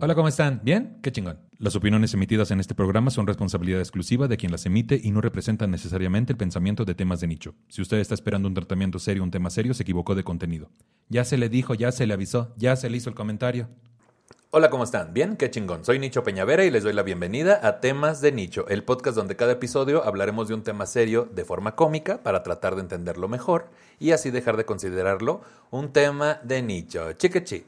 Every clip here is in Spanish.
Hola, ¿cómo están? ¿Bien? Qué chingón. Las opiniones emitidas en este programa son responsabilidad exclusiva de quien las emite y no representan necesariamente el pensamiento de temas de nicho. Si usted está esperando un tratamiento serio, un tema serio, se equivocó de contenido. Ya se le dijo, ya se le avisó, ya se le hizo el comentario. Hola, ¿cómo están? ¿Bien? Qué chingón. Soy Nicho Peñavera y les doy la bienvenida a Temas de Nicho, el podcast donde cada episodio hablaremos de un tema serio de forma cómica para tratar de entenderlo mejor y así dejar de considerarlo un tema de nicho. Chiquechi.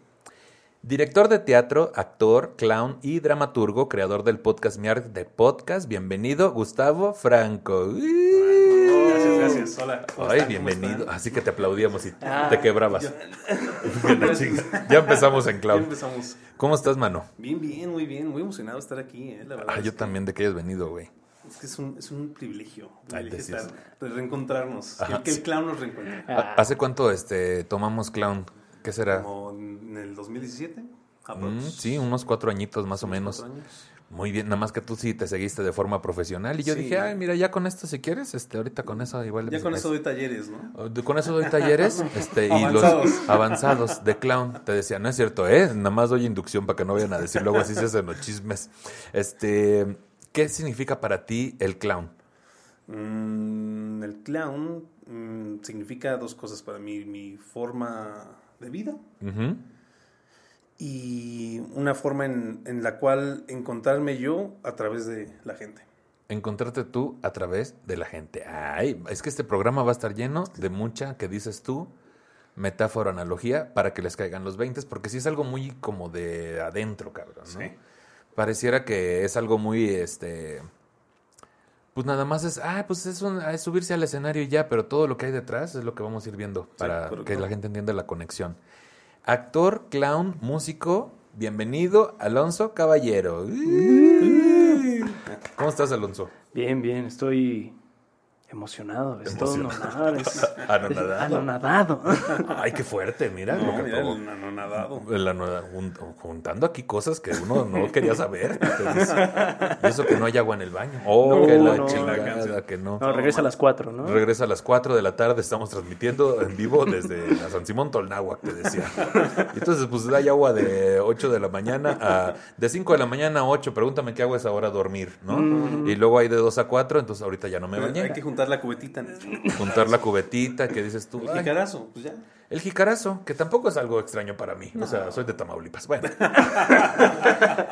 Director de teatro, actor, clown y dramaturgo, creador del podcast Miar de Podcast. Bienvenido, Gustavo Franco. Gracias, gracias. Hola. ¿cómo Ay, bienvenido. Así que te aplaudíamos y Ah, te quebrabas. yo- chinga. ya empezamos en Ya clown. empezamos. ¿Cómo estás, mano? Bien, bien, muy bien. Muy emocionado de estar aquí, eh, la verdad. Ah, yo que- también de que hayas venido, güey. Es que es un, es un privilegio. Ay, privilegio decías. estar, de reencontrarnos. Ajá, que, el clown nos reencuentre. ¿Ha- ¿Hace cuánto este, tomamos clown? ¿Qué será? Como en el 2017. Mm, sí, unos cuatro añitos más o menos. cuatro años. Muy bien, nada más que tú sí te seguiste de forma profesional. Y yo Sí. dije, ay, mira, ya con esto si quieres, este, ahorita con eso igual. Ya con eso doy talleres, ¿no? Con eso doy talleres este, y Avanzados. los avanzados de clown. Te decía, no es cierto, ¿eh? Nada más doy inducción para que no vayan a decir luego así se hacen los chismes. Este, ¿Qué significa para ti el clown? Mm, el clown mm, significa dos cosas para mí. Mi forma de vida y una forma en, en la cual encontrarme yo a través de la gente. Encontrarte tú a través de la gente. Ay, es que este programa va a estar lleno de mucha, que dices tú, metáfora, analogía, para que les caigan los 20, porque sí es algo muy como de adentro, cabrón, ¿no? Sí. Pareciera que es algo muy, este, pues nada más es, ah, pues es, un- es subirse al escenario y ya, pero todo lo que hay detrás es lo que vamos a ir viendo para que la gente entienda la conexión. Actor, clown, músico, bienvenido, Alonso Caballero. ¿Cómo estás, Alonso? Bien, bien, estoy emocionado. Es Emocionado. Es, Anonadado. es anonadado. Ay, qué fuerte, mira No, lo que mira, el anonadado. El juntando aquí cosas que uno no quería saber. Y eso que no hay agua en el baño. Oh, No, que la no, chingada, que no. No, regresa a las 4, ¿no? Regresa a las 4 de la tarde, estamos transmitiendo en vivo desde la San Simón Tolnáhuac, te decía. Y entonces, pues hay agua de 8 de la mañana a. De 5 de la mañana a 8, pregúntame qué hago esa hora dormir, ¿no? Y luego hay de 2 a 4, entonces ahorita ya no me bañé. Hay que juntar la cubetita. Juntar la cubetita, que dices tú. El "Ay, jicarazo, pues ya. el jicarazo, que tampoco es algo extraño para mí. O sea, soy de Tamaulipas. Bueno.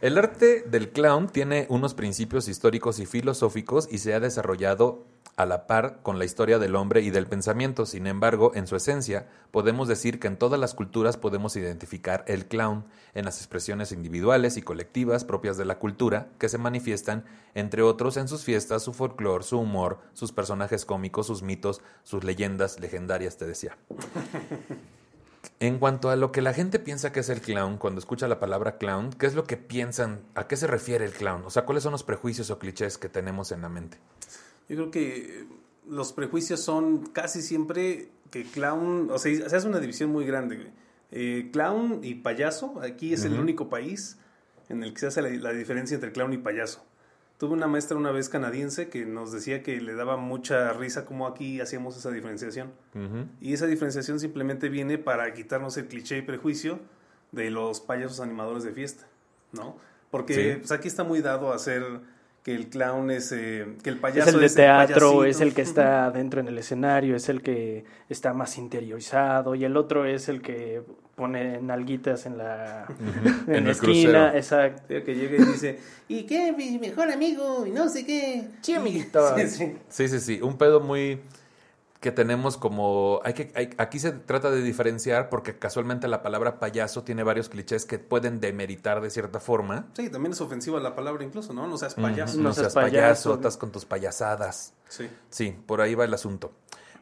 el arte del clown tiene unos principios históricos y filosóficos y se ha desarrollado a la par con la historia del hombre y del pensamiento. Sin embargo, en su esencia, podemos decir que en todas las culturas podemos identificar el clown en las expresiones individuales y colectivas propias de la cultura, que se manifiestan, entre otros, en sus fiestas, su folclore, su humor, sus personajes cómicos, sus mitos, sus leyendas legendarias, te decía. En cuanto a lo que la gente piensa que es el clown, cuando escucha la palabra clown, ¿qué es lo que piensan? ¿A qué se refiere el clown? O sea, ¿cuáles son los prejuicios o clichés que tenemos en la mente? Yo creo que los prejuicios son casi siempre que clown, o sea, se hace una división muy grande. Eh, clown y payaso, aquí es el único país en el que se hace la, la diferencia entre clown y payaso. Tuve una maestra una vez canadiense que nos decía que le daba mucha risa cómo aquí hacíamos esa diferenciación. Y esa diferenciación simplemente viene para quitarnos el cliché y prejuicio de los payasos animadores de fiesta, ¿no? Porque Sí. pues, aquí está muy dado a hacer que el clown es, eh, que el Es payaso el de teatro, es el que está adentro en el escenario, es el que está más interiorizado y el otro es el que pone nalguitas en la, en En la el esquina. crucero. Exacto. Que llega y dice, ¿y qué? Mi mejor amigo, y no sé qué. Sí, amiguito. Sí, sí. Sí, sí, sí. Un pedo muy que tenemos como hay que hay- aquí se trata de diferenciar porque casualmente la palabra payaso tiene varios clichés que pueden demeritar de cierta forma. Sí, también es ofensiva la palabra incluso, ¿no? No seas payaso. Ujú. No, No seas seas payaso, payaso. estás con tus payasadas. Sí. Sí, por ahí va el asunto.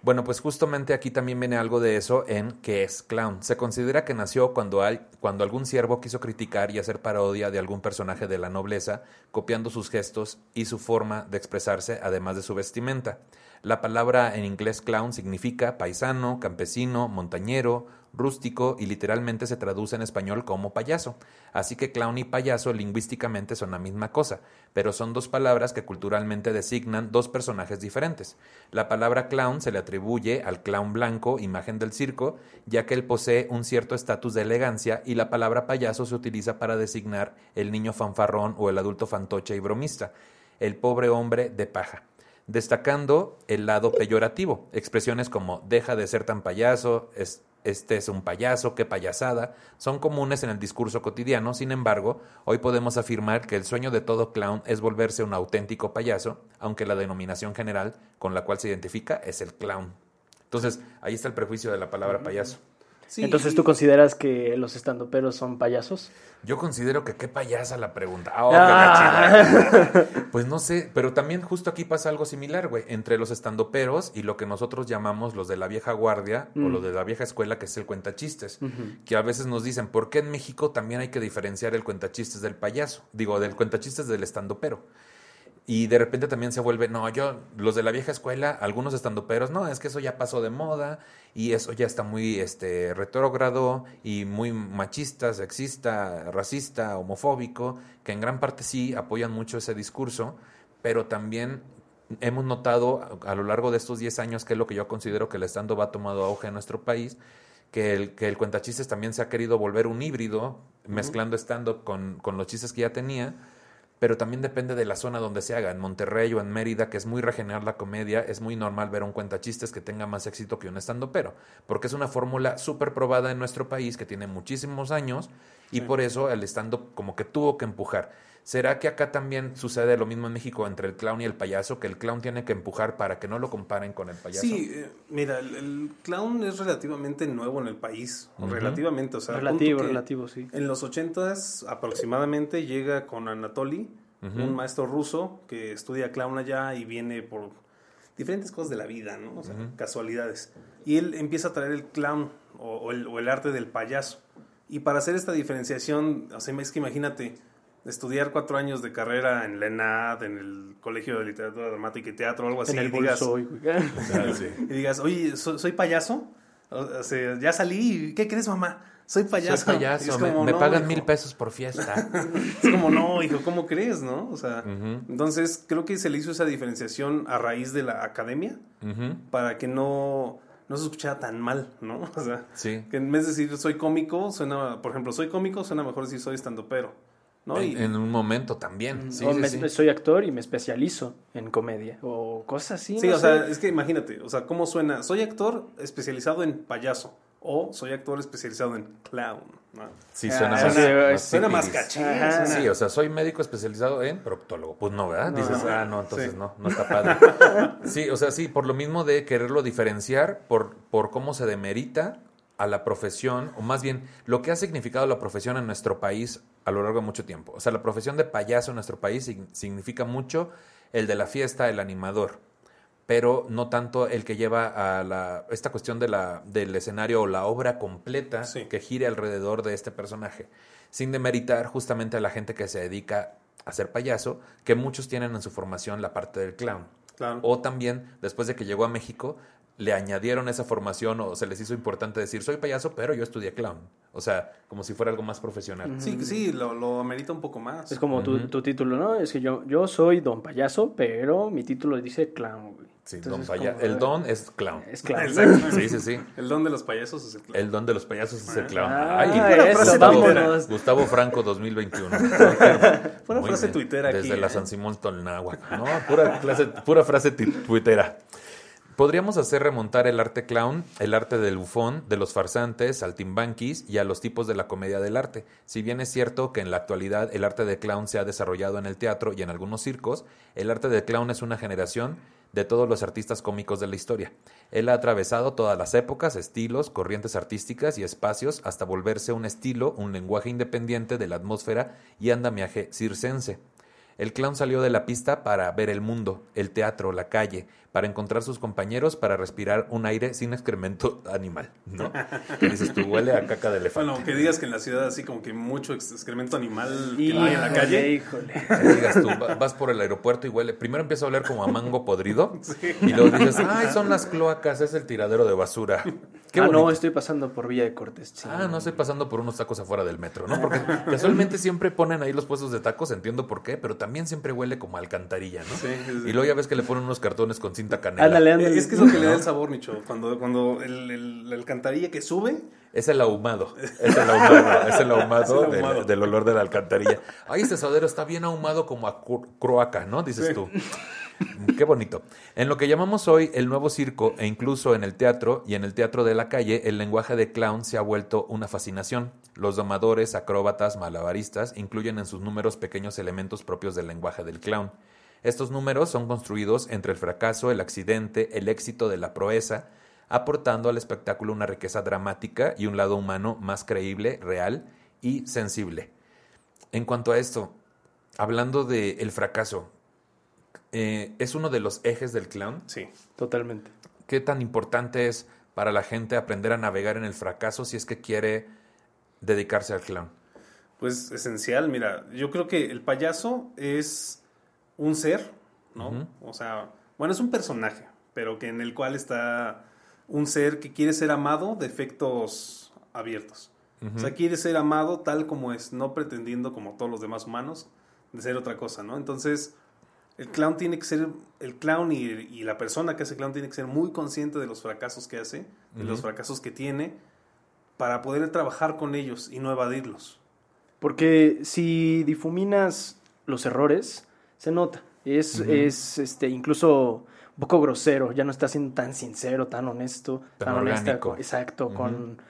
Bueno, pues justamente aquí también viene algo de eso en qué es clown. Se considera que nació cuando, hay, cuando algún siervo quiso criticar y hacer parodia de algún personaje de la nobleza, copiando sus gestos y su forma de expresarse, además de su vestimenta. La palabra en inglés clown significa paisano, campesino, montañero, rústico y literalmente se traduce en español como payaso. Así que clown y payaso lingüísticamente son la misma cosa, pero son dos palabras que culturalmente designan dos personajes diferentes. La palabra clown se le atribuye al clown blanco, imagen del circo, ya que él posee un cierto estatus de elegancia y la palabra payaso se utiliza para designar el niño fanfarrón o el adulto fantoche y bromista, el pobre hombre de paja destacando el lado peyorativo, expresiones como deja de ser tan payaso, es, este es un payaso, qué payasada, son comunes en el discurso cotidiano, sin embargo, hoy podemos afirmar que el sueño de todo clown es volverse un auténtico payaso, aunque la denominación general con la cual se identifica es el clown. Entonces, ahí está el prejuicio de la palabra payaso. Entonces, ¿tú consideras que los estandoperos son payasos? Yo considero que qué payasa la pregunta. Oh, ah. Pues no sé, pero también justo aquí pasa algo similar, güey, entre los estandoperos y lo que nosotros llamamos los de la vieja guardia o los mm. de la vieja escuela, que es el cuentachistes, que a veces nos dicen, ¿por qué en México también hay que diferenciar el cuentachistes del payaso? Digo, del cuentachistes del estandopero. Y de repente también se vuelve, no, yo, los de la vieja escuela, algunos estandoperos, no, es que eso ya pasó de moda y eso ya está muy este, retrógrado y muy machista, sexista, racista, homofóbico, que en gran parte sí apoyan mucho ese discurso, pero también hemos notado a, lo largo de estos 10 años, que es lo que yo considero que el stand va tomado auge en nuestro país, que el, que el cuentachistes también se ha querido volver un híbrido, mezclando stand-up con, con los chistes que ya tenía pero también depende de la zona donde se haga. En Monterrey o en Mérida, que es muy regional la comedia, es muy normal ver un cuentachistes que tenga más éxito que un estando pero, porque es una fórmula súper probada en nuestro país que tiene muchísimos años y por eso el stand como que tuvo que empujar. ¿Será que acá también sucede lo mismo en México entre el clown y el payaso, que el clown tiene que empujar para que no lo comparen con el payaso? Sí, eh, mira, el, clown es relativamente nuevo en el país, relativamente, o sea, relativo, relativo, sí. En los ochentas aproximadamente llega con Anatoly, un maestro ruso que estudia clown allá y viene por diferentes cosas de la vida, ¿no? O sea, casualidades. Y él empieza a traer el clown o, el, o el arte del payaso. Y para hacer esta diferenciación, o sea, es que imagínate, estudiar cuatro años de carrera en la ENAD, en el Colegio de Literatura Dramática y Teatro, algo así. En el y, digas, y digas, oye, ¿soy, payaso? O sea, ya salí, ¿qué crees, mamá? Soy payaso. Soy payaso, me, pagan mil pesos por fiesta. es como, no, hijo, ¿cómo crees, no? O sea, entonces creo que se le hizo esa diferenciación a raíz de la academia para que no no se escuchara tan mal, ¿no? O sea, que en vez de decir soy cómico, suena, por ejemplo, soy cómico, suena mejor decir soy estando pero. ¿No? En, un momento también. Sí, soy actor y me especializo en comedia o cosas así. Sí, o sea, es que imagínate, o sea, cómo suena. Soy actor especializado en payaso o soy actor especializado en clown. Sí, suena ah, más, suena, más caché. Sí, o sea, soy médico especializado en proctólogo. Pues no, ¿verdad? Dices, ah, no, entonces no, no está padre. sí, o sea, sí, por lo mismo de quererlo diferenciar, por, por cómo se demerita a la profesión, o más bien lo que ha significado la profesión en nuestro país a lo largo de mucho tiempo. O sea, la profesión de payaso en nuestro país significa mucho el de la fiesta, el animador, pero no tanto el que lleva a la, esta cuestión de la, del escenario o la obra completa que gire alrededor de este personaje, sin demeritar justamente a la gente que se dedica a ser payaso, que muchos tienen en su formación la parte del clown. O también, después de que llegó a México, le añadieron esa formación o se les hizo importante decir, soy payaso, pero yo estudié clown. O sea, como si fuera algo más profesional. Sí, sí, lo, lo amerita un poco más. Es como tu, tu, título, ¿no? Es que yo, yo soy don payaso, pero mi título dice clown, Sí, don payaso. El don es clown. Es clown. Sí, sí, sí. El don de los payasos es el clown. El don de los payasos es el clown. Ah, Ay, Gustavo, Gustavo, Franco 2021. Pura frase tuitera aquí. Desde la ¿eh? San Simón Tolnagua. No, pura, pura frase tuitera. Podríamos hacer remontar el arte clown, el arte del bufón, de los farsantes, saltimbanquis y a los tipos de la comedia del arte. Si bien es cierto que en la actualidad el arte de clown se ha desarrollado en el teatro y en algunos circos, el arte de clown es una generación de todos los artistas cómicos de la historia. Él ha atravesado todas las épocas, estilos, corrientes artísticas y espacios hasta volverse un estilo, un lenguaje independiente de la atmósfera y andamiaje circense. El clown salió de la pista para ver el mundo, el teatro, la calle, para encontrar sus compañeros para respirar un aire sin excremento animal, ¿no? Que dices tú, huele a caca de elefante. Bueno, que digas que en la ciudad así como que mucho ex- excremento animal que no hay en la calle. Híjole. Que digas tú, va- vas por el aeropuerto y huele, primero empieza a oler como a mango podrido y luego dices, ay, son las cloacas, es el tiradero de basura. Qué ah, bonito. no, estoy pasando por Villa de Cortés. sí. Ah, no estoy pasando por unos tacos afuera del metro, ¿no? Porque casualmente siempre ponen ahí los puestos de tacos, entiendo por qué, pero también siempre huele como a alcantarilla, ¿no? Sí, sí, sí. Y luego ya ves que le ponen unos cartones con cinta canela. Ándale, Eh, ándale. Es que es lo que le da el sabor, Nicho. Cuando, cuando el, el- la alcantarilla que sube, Es el ahumado. Es el ahumado. Es el ahumado, Es el del- ahumado. Del, olor de la alcantarilla. Ay, este sodero está bien ahumado como a croaca, ¿no? Dices Sí. tú. Qué bonito. En lo que llamamos hoy el nuevo circo e incluso en el teatro y en el teatro de la calle, el lenguaje de clown se ha vuelto una fascinación. Los domadores, acróbatas, malabaristas incluyen en sus números pequeños elementos propios del lenguaje del clown. Estos números son construidos entre el fracaso, el accidente, el éxito de la proeza, aportando al espectáculo una riqueza dramática y un lado humano más creíble, real y sensible. En cuanto a esto, hablando del el fracaso, eh, es uno de los ejes del clown. sí. Totalmente. ¿Qué tan importante es para la gente aprender a navegar en el fracaso si es que quiere dedicarse al clown? Pues esencial, mira, yo creo que el payaso es un ser, ¿no? O sea, bueno, es un personaje, pero que en el cual está un ser que quiere ser amado de efectos abiertos. O sea, quiere ser amado tal como es, no pretendiendo como todos los demás humanos de ser otra cosa, ¿no? Entonces, el clown tiene que ser, el clown y, y la persona que hace clown tiene que ser muy consciente de los fracasos que hace, de los fracasos que tiene, para poder trabajar con ellos y no evadirlos. Porque si difuminas los errores, se nota. Es, es este, incluso un poco grosero, ya no está siendo tan sincero, tan honesto, Tan tan, honesta, con- exacto, con,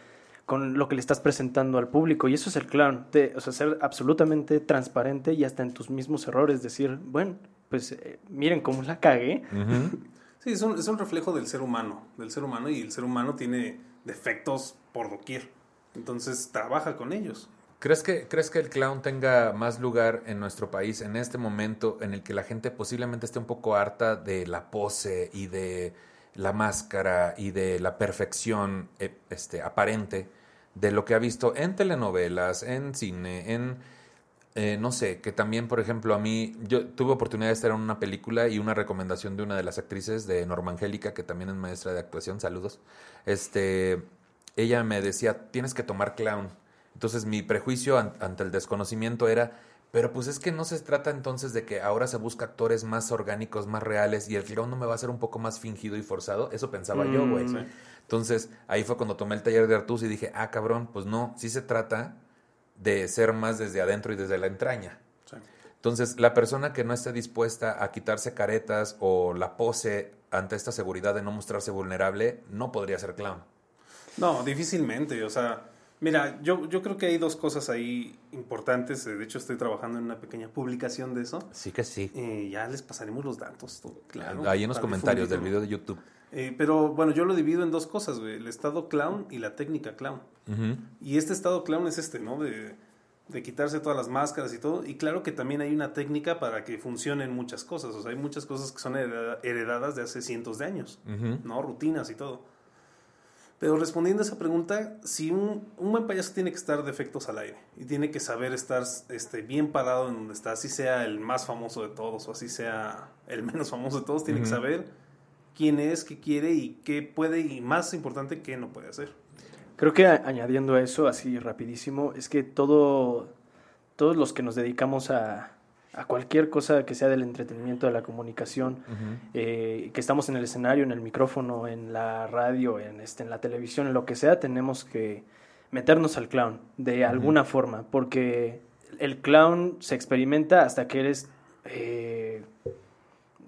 con lo que le estás presentando al público. Y eso es el clown, te- o sea, ser absolutamente transparente y hasta en tus mismos errores, decir, bueno, pues eh, miren cómo la cagué. Ujú. Sí, es un, es un reflejo del ser humano, del ser humano y el ser humano tiene defectos por doquier. Entonces trabaja con ellos. ¿Crees que, ¿Crees que el clown tenga más lugar en nuestro país en este momento en el que la gente posiblemente esté un poco harta de la pose y de la máscara y de la perfección eh, este, aparente de lo que ha visto en telenovelas, en cine, en... eh, no sé, que también, por ejemplo, a mí, yo tuve oportunidad de estar en una película y una recomendación de una de las actrices, de Norma Angélica, que también es maestra de actuación, saludos. Este, ella me decía, tienes que tomar clown. Entonces mi prejuicio an- ante el desconocimiento era, pero pues es que no se trata entonces de que ahora se busca actores más orgánicos, más reales y el clown no me va a ser un poco más fingido y forzado. Eso pensaba yo, güey. Mm. Entonces ahí fue cuando tomé el taller de Artus y dije, ah, cabrón, pues no, sí se trata de ser más desde adentro y desde la entraña. Sí. Entonces, la persona que no esté dispuesta a quitarse caretas o la pose ante esta seguridad de no mostrarse vulnerable, no podría ser clown. No, difícilmente. O sea, mira, yo, yo creo que hay dos cosas ahí importantes. De hecho, estoy trabajando en una pequeña publicación de eso. Sí que sí. Eh, ya les pasaremos los datos. todo, claro, Ahí en los comentarios del video de YouTube. Eh, pero bueno, yo lo divido en dos cosas, güey. El estado clown y la técnica clown. Y este estado clown es este, ¿no? De, de quitarse todas las máscaras y todo. Y claro que también hay una técnica para que funcionen muchas cosas. O sea, hay muchas cosas que son hereda- heredadas de hace cientos de años. ¿no? Rutinas y todo. Pero respondiendo a esa pregunta, si un, un buen payaso tiene que estar de efectos al aire y tiene que saber estar este, bien parado en donde está, así sea el más famoso de todos o así sea el menos famoso de todos, tiene que saber quién es, qué quiere y qué puede y más importante, qué no puede hacer. Creo que añadiendo a eso, así rapidísimo, es que todo, todos los que nos dedicamos a, a cualquier cosa que sea del entretenimiento, de la comunicación, eh, que estamos en el escenario, en el micrófono, en la radio, en, este, en la televisión, en lo que sea, tenemos que meternos al clown de alguna forma, porque el clown se experimenta hasta que eres, eh,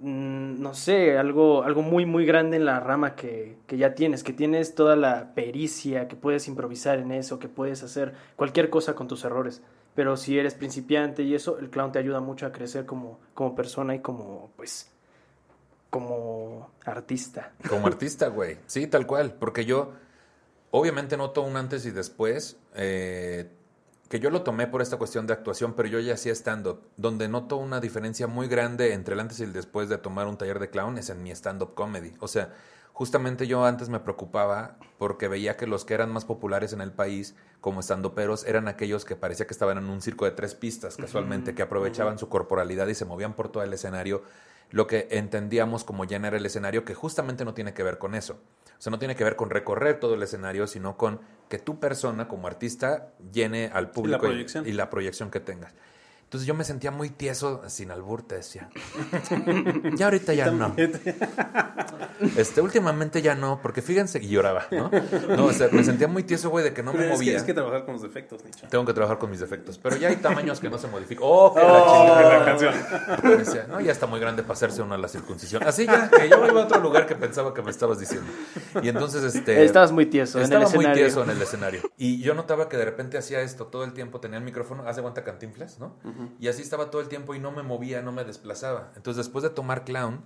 mm, no sé, algo, algo muy, muy grande en la rama que, que ya tienes, que tienes toda la pericia, que puedes improvisar en eso, que puedes hacer cualquier cosa con tus errores. Pero si eres principiante y eso, el clown te ayuda mucho a crecer como, como persona y como, pues, como artista. Como artista, güey. Sí, tal cual. Porque yo, obviamente, noto un antes y después. eh, que yo lo tomé por esta cuestión de actuación, pero yo ya hacía stand-up. Donde noto una diferencia muy grande entre el antes y el después de tomar un taller de clown es en mi stand-up comedy. O sea, justamente yo antes me preocupaba porque veía que los que eran más populares en el país como estandoperos eran aquellos que parecía que estaban en un circo de tres pistas casualmente, que aprovechaban su corporalidad y se movían por todo el escenario, lo que entendíamos como llenar el escenario, que justamente no tiene que ver con eso. O sea, no tiene que ver con recorrer todo el escenario, sino con que tu persona como artista llene al público y la proyección que tengas. Entonces yo me sentía muy tieso, sin albur, te decía. ya ahorita ya no. Este, últimamente ya no, porque fíjense, y lloraba, ¿no? No, o sea, me sentía muy tieso, güey, de que no me movía. Es que, trabajar con los defectos, Nicho. Tengo que trabajar con mis defectos. Pero ya hay tamaños que no se modifican. ¡Oh, qué la oh, la canción! Decía, no, ya está muy grande para hacerse una la circuncisión. Así ya, que yo iba a otro lugar que pensaba que me estabas diciendo. Y entonces, este... Estabas muy tieso en el escenario. muy tieso en el escenario. Y yo notaba que de repente hacía esto todo el tiempo, tenía el micrófono, hace guanta cantinflas, ¿no? Y así estaba todo el tiempo y no me movía, no me desplazaba. Entonces, después de tomar clown,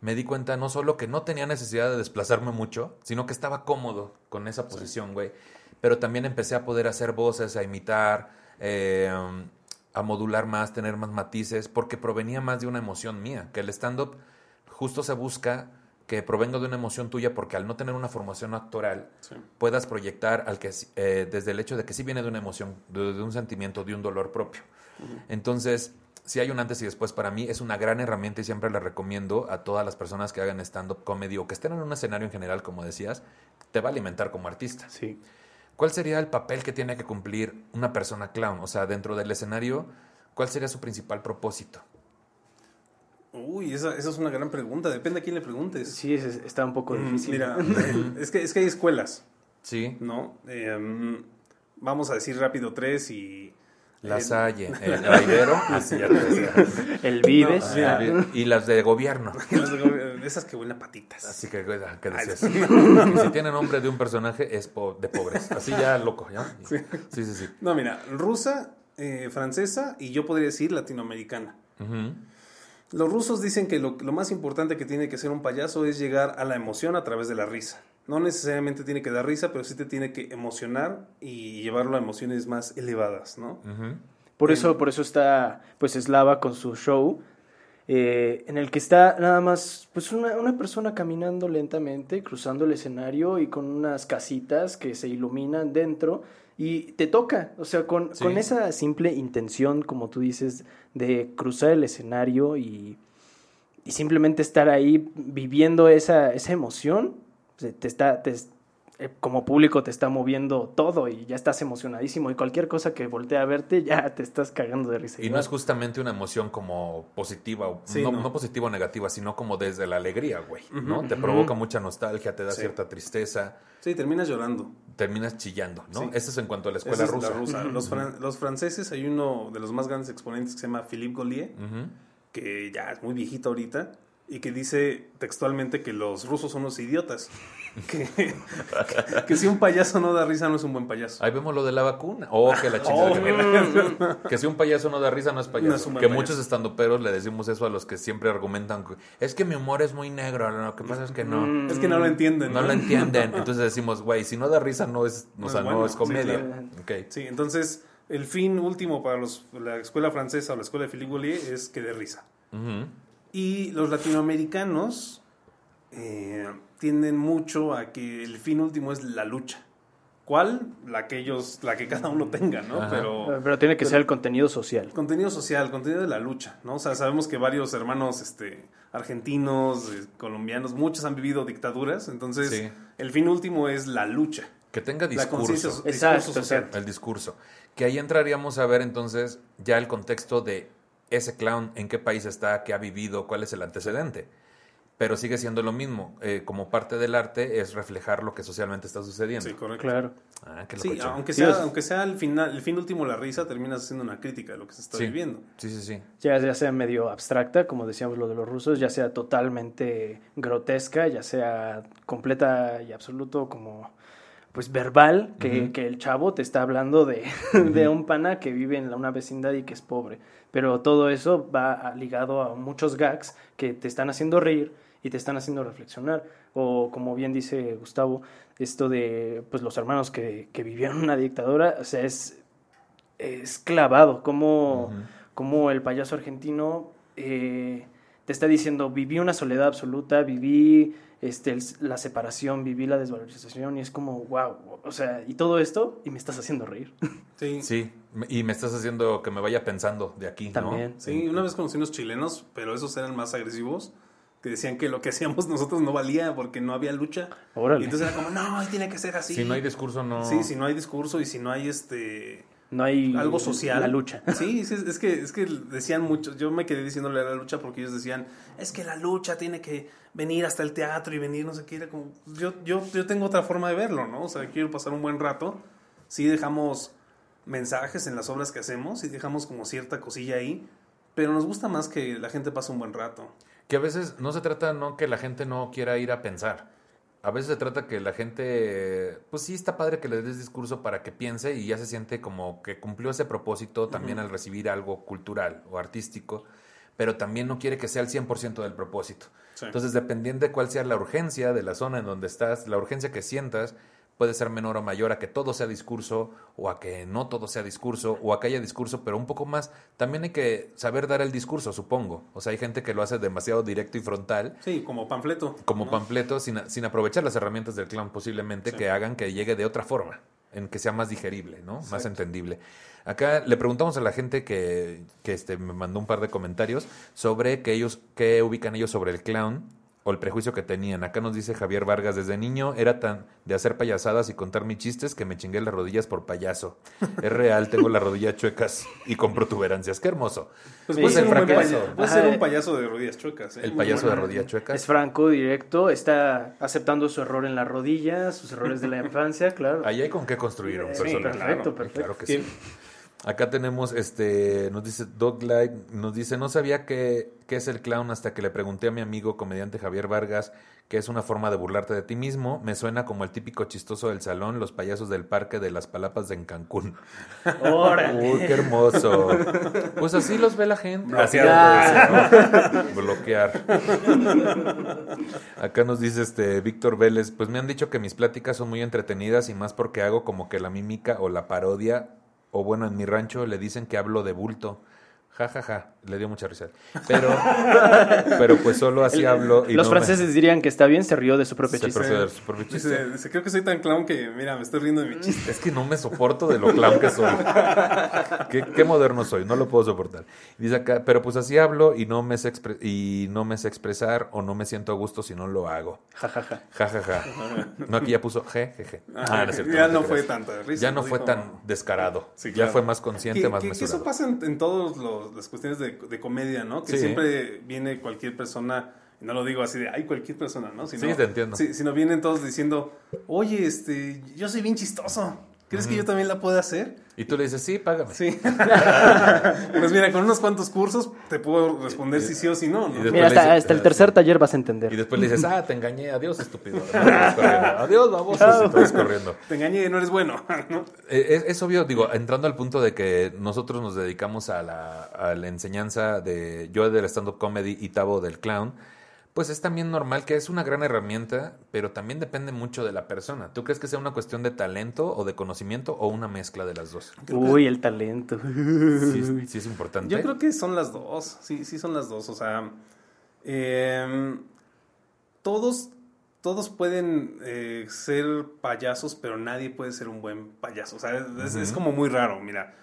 me di cuenta no solo que no tenía necesidad de desplazarme mucho, sino que estaba cómodo con esa posición, güey. Pero también empecé a poder hacer voces, a imitar, eh, a modular más, tener más matices, porque provenía más de una emoción mía. Que el stand-up justo se busca que provenga de una emoción tuya, porque al no tener una formación actoral, puedas proyectar al que eh, desde el hecho de que sí viene de una emoción, de un sentimiento, de un dolor propio. Entonces, si hay un antes y después para mí, es una gran herramienta y siempre la recomiendo a todas las personas que hagan stand-up comedy o que estén en un escenario en general, como decías, te va a alimentar como artista. Sí. ¿Cuál sería el papel que tiene que cumplir una persona clown? O sea, dentro del escenario, ¿cuál sería su principal propósito? Uy, esa, esa es una gran pregunta. Depende a quién le preguntes. Sí, está un poco mm, difícil. Mira, es, que, es que hay escuelas. Sí. ¿No? Eh, vamos a decir rápido tres y la Salle, el así ya te El Vives. y las de gobierno. esas que huelen a patitas. Así que, ¿qué decías? si tiene nombre de un personaje, es de pobres. Así ya loco, ¿ya? Sí, sí, sí. No, mira, rusa, eh, francesa y yo podría decir latinoamericana. Los rusos dicen que lo, lo más importante que tiene que ser un payaso es llegar a la emoción a través de la risa no necesariamente tiene que dar risa, pero sí te tiene que emocionar y llevarlo a emociones más elevadas, ¿no? Por eso, por eso está, pues, Slava con su show, eh, en el que está nada más, pues, una, una, persona caminando lentamente, cruzando el escenario y con unas casitas que se iluminan dentro y te toca, o sea, con, con esa simple intención, como tú dices, de cruzar el escenario y, y simplemente estar ahí viviendo esa, esa emoción, te está, eh, como público te está moviendo todo y ya estás emocionadísimo y cualquier cosa que voltea a verte ya te estás cagando de risa. Y no es justamente una emoción como positiva, no, positiva o negativa, sino como desde la alegría, güey, ¿no? te provoca mucha nostalgia, te da cierta tristeza. Sí, terminas llorando. Terminas chillando, ¿no? Eso es en cuanto a la escuela rusa. Los, los, franceses, hay uno de los más grandes exponentes que se llama Philippe Gaulier, que ya es muy viejito ahorita, y que dice textualmente que los rusos son unos idiotas. Que, si un payaso no da risa no es un buen payaso. Ahí vemos lo de la vacuna. Oh, que la chingada. que si un payaso no da risa no es payaso. que muchos estandoperos le decimos eso a los que siempre argumentan. Es que mi humor es muy negro. Lo que pasa es que no. Mm. Es que no lo entienden. No, lo entienden. Entonces decimos, güey, si no da risa no es, o sea, no es comedia. Sí, entonces el fin último para los, la escuela francesa o la escuela de Philippe Gaulier es que dé risa. Y los latinoamericanos eh, tienden mucho a que el fin último es la lucha. ¿Cuál? La que ellos, la que cada uno tenga, ¿no? Pero, pero tiene que ser el contenido social. Contenido social, contenido de la lucha, ¿no? O sea, sabemos que varios hermanos este, argentinos, eh, colombianos, muchos han vivido dictaduras, entonces el fin último es la lucha. Que tenga discurso. Exacto, social. El discurso. Que ahí entraríamos a ver entonces ya el contexto de ese clown en qué país está, qué ha vivido, cuál es el antecedente. Pero sigue siendo lo mismo. Eh, como parte del arte es reflejar lo que socialmente está sucediendo. Sí, correcto. Claro. Ah, sí, aunque sea, aunque sea el final, el fin último la risa, terminas haciendo una crítica de lo que se está viviendo. Sí, sí, sí. Ya, ya sea medio abstracta, como decíamos lo de los rusos, ya sea totalmente grotesca, ya sea completa y absoluto como pues verbal, que, que el chavo te está hablando de, de un pana que vive en una vecindad y que es pobre. Pero todo eso va ligado a muchos gags que te están haciendo reír y te están haciendo reflexionar. O como bien dice Gustavo, esto de pues los hermanos que, que vivieron una dictadura, o sea, es es clavado, como, como el payaso argentino eh, te está diciendo, viví una soledad absoluta, viví este, la separación, viví la desvalorización y es como, wow, o sea, y todo esto y me estás haciendo reír. Sí. Sí, y me estás haciendo que me vaya pensando de aquí, También. Sí, una vez conocí unos chilenos, pero esos eran más agresivos que decían que lo que hacíamos nosotros no valía porque no había lucha. Y entonces era como, no, tiene que ser así. Si no hay discurso, no. Sí, si no hay discurso y si no hay este no hay algo social. La lucha. Sí, es, que, es que decían mucho, yo me quedé diciéndole a la lucha porque ellos decían, es que la lucha tiene que venir hasta el teatro y venir, no sé qué, como, yo, yo, yo tengo otra forma de verlo, ¿no? O sea, quiero pasar un buen rato, sí dejamos mensajes en las obras que hacemos y dejamos como cierta cosilla ahí, pero nos gusta más que la gente pase un buen rato. Que a veces no se trata no que la gente no quiera ir a pensar, a veces se trata que la gente, pues sí está padre que le des discurso para que piense y ya se siente como que cumplió ese propósito también al recibir algo cultural o artístico, pero también no quiere que sea el 100% del propósito. Entonces, dependiendo de cuál sea la urgencia de la zona en donde estás, la urgencia que sientas, puede ser menor o mayor a que todo sea discurso o a que no todo sea discurso o a que haya discurso, pero un poco más. También hay que saber dar el discurso, supongo. O sea, hay gente que lo hace demasiado directo y frontal. Sí, como panfleto. Como panfleto, sin, sin, aprovechar las herramientas del clan posiblemente que hagan que llegue de otra forma, en que sea más digerible, ¿no? Más entendible. Acá le preguntamos a la gente que, que este, me mandó un par de comentarios sobre que ellos, qué ubican ellos sobre el clown o el prejuicio que tenían. Acá nos dice Javier Vargas, desde niño era tan de hacer payasadas y contar mis chistes que me chingué las rodillas por payaso. Es real, tengo las rodillas chuecas y con protuberancias. Qué hermoso. Pues puede, ser un payaso. puede ser un payaso de rodillas chuecas. ¿eh? El payaso de rodillas chuecas. Es franco, directo, está aceptando su error en las rodillas, sus errores de la infancia, claro. Ahí hay con qué construir un personaje. perfecto, perfecto. Claro que sí. Acá tenemos, este, nos dice Doglight, nos dice, no sabía qué, qué es el clown hasta que le pregunté a mi amigo comediante Javier Vargas que es una forma de burlarte de ti mismo. Me suena como el típico chistoso del salón, los payasos del parque de las palapas de en Cancún. ¡Órale! Uy, qué hermoso. Pues así los ve la gente. Bloquear. Bloquear. Acá nos dice este Víctor Vélez, pues me han dicho que mis pláticas son muy entretenidas y más porque hago como que la mímica o la parodia o bueno, en mi rancho le dicen que hablo de bulto. Ja, ja, ja, le dio mucha risa. Pero, pero pues solo así hablo. Y los franceses dirían que está bien, se rió de su propio chiste. Se de su propio chiste. Dice, creo que soy tan clown que, mira, me estoy riendo de mi chiste. Es que no me soporto de lo clown que soy. qué, moderno soy, no lo puedo soportar. Dice acá, pero pues así hablo y no me sé, y no me sé expresar o no me siento a gusto si no lo hago. Ja, ja, ja. Ja, ja, ja. No, aquí ya puso je, je, je. Ah, no cierto, ya no, fue tanta risa. Ya no fue tan descarado. Ya fue más consciente, más mesurado. eso pasa en, las cuestiones de de comedia, ¿no? Que siempre viene cualquier persona, y no lo digo así de, ay, cualquier persona, ¿no? Sino, sí, te entiendo. Si, sino vienen todos diciendo, oye, este, yo soy bien chistoso. ¿Crees que yo también la puedo hacer? Y tú le dices, sí, págame. Sí. pues mira, con unos cuantos cursos te puedo responder si sí o si no. Mira, hasta, el tercer taller vas a entender. Y después le dices, ah, te engañé, adiós, estúpido. adiós, vamos. Y corriendo. Te engañé y no eres bueno. Eh, es, obvio, digo, entrando al punto de que nosotros nos dedicamos a la, a la enseñanza de yo del stand-up comedy y Tavo del clown pues es también normal que es una gran herramienta, pero también depende mucho de la persona. ¿Tú crees que sea una cuestión de talento o de conocimiento o una mezcla de las dos? Uy, el talento. Sí, es importante. Yo creo que son las dos, sí, sí son las dos. O sea, em, todos, todos pueden eh, ser payasos, pero nadie puede ser un buen payaso. O sea, es como muy raro, mira.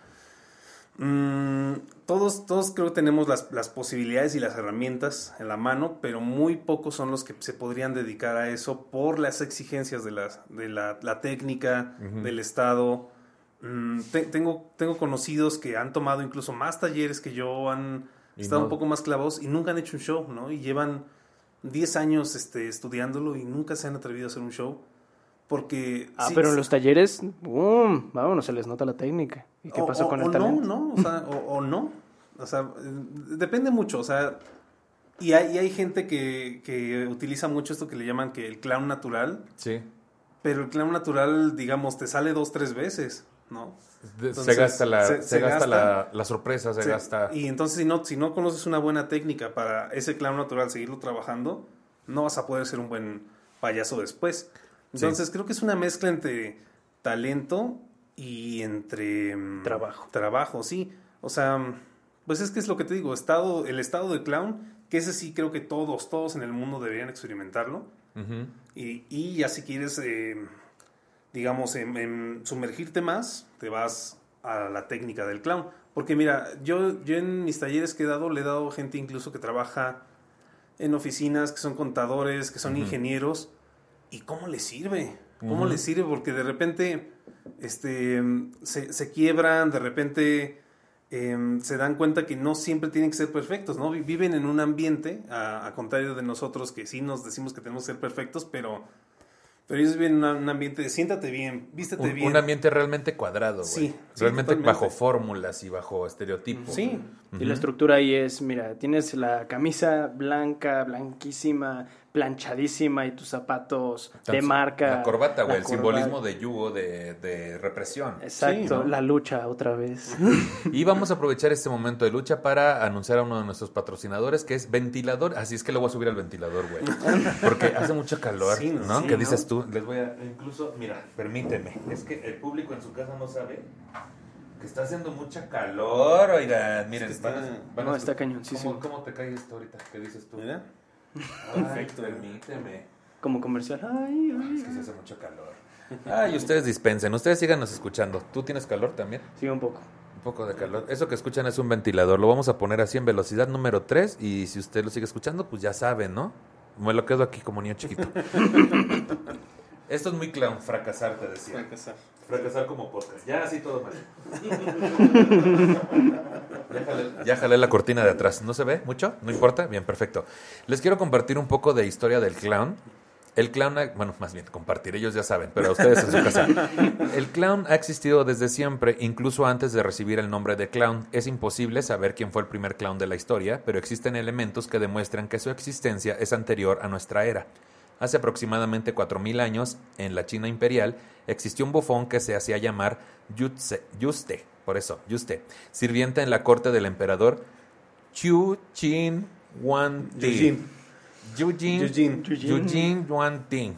Mm, todos, todos creo que tenemos las, las, posibilidades y las herramientas en la mano, pero muy pocos son los que se podrían dedicar a eso por las exigencias de la, de la, técnica, del Estado. Mm, tengo, tengo conocidos que han tomado incluso más talleres que yo, han estado un poco más clavados y nunca han hecho un show, ¿no? Y llevan 10 años este, estudiándolo y nunca se han atrevido a hacer un show. Porque. Ah, pero en los talleres, ¡boom! Vámonos, se les nota la técnica. ¿Y qué pasó con el talento? No, no, o sea, o, no. O sea, depende mucho. O sea, y hay, y hay gente que, que, utiliza mucho esto que le llaman que el clown natural. Sí. Pero el clown natural, digamos, te sale dos, tres veces, ¿no? se gasta, la, se, gasta, la, la, sorpresa, se, gasta. Y entonces, si no, si no conoces una buena técnica para ese clown natural seguirlo trabajando, no vas a poder ser un buen payaso después. Entonces creo que es una mezcla entre talento y entre mm, Trabajo. Trabajo, sí. O sea, mm, pues es que es lo que te digo, estado, el estado de clown, que ese sí creo que todos, todos en el mundo deberían experimentarlo. Ujú. Y, y ya si quieres, eh, digamos, en, en sumergirte más, te vas a la técnica del clown. Porque mira, yo, yo en mis talleres que he dado, le he dado gente incluso que trabaja en oficinas, que son contadores, que son ingenieros. ¿Y cómo les sirve? ¿Cómo Ujú. les sirve? Porque de repente este, se, se quiebran, de repente em, se dan cuenta que no siempre tienen que ser perfectos, ¿no? Vi- Viven en un ambiente, a, a contrario de nosotros que sí nos decimos que tenemos que ser perfectos, pero, pero ellos viven en un ambiente de siéntate bien, vístete Un, bien. un ambiente realmente cuadrado, güey. Sí, realmente bajo fórmulas y bajo estereotipos. Sí, Y la estructura ahí es, mira, tienes la camisa blanca, blanquísima, planchadísima y tus zapatos de marca. La corbata, güey, el corbata. simbolismo de yugo, de, de represión. Exacto, Sí, ¿no? la lucha otra vez. Y vamos a aprovechar este momento de lucha para anunciar a uno de nuestros patrocinadores que es ventilador. Así es que lo voy a subir al ventilador, güey. Porque hace mucho calor, Sí, ¿no? sí, ¿Qué ¿no? dices tú? Les voy a. Incluso, mira, permíteme. Es que el público en su casa no sabe que está haciendo mucha calor. Oigan, miren, Es que está- van a- van a No, está cañoncísimo. ¿Cómo, ¿Cómo te cae esto ahorita? ¿Qué dices tú? mira. Perfecto. permíteme. Como comercial. Ay, ay, Es que se hace mucho calor. Ay, ustedes dispensen, ustedes síganos escuchando. ¿Tú tienes calor también? Sí, un poco. Un poco de calor. Eso que escuchan es un ventilador. Lo vamos a poner así en velocidad número 3 y si usted lo sigue escuchando, pues ya saben, ¿no? Me lo quedo aquí como niño chiquito. Esto es muy clown, fracasar, te decía. Fracasar. Fracasar como podcast. Ya así todo mal. ya, jalé, ya jalé la cortina de atrás. ¿No se ve mucho? ¿No importa? Bien, perfecto. Les quiero compartir un poco de historia del clown. El clown, ha- bueno, más bien, compartir, ellos ya saben, pero ustedes en su casa. El clown ha existido desde siempre, incluso antes de recibir el nombre de clown. Es imposible saber quién fue el primer clown de la historia, pero existen elementos que demuestran que su existencia es anterior a nuestra era. Hace aproximadamente 4.000 años, en la China imperial, existió un bufón que se hacía llamar Yutze- Yuste, por eso, Yuste, sirviente en la corte del emperador Chu Chin Wan Eugene. Eugene Yuan Ting.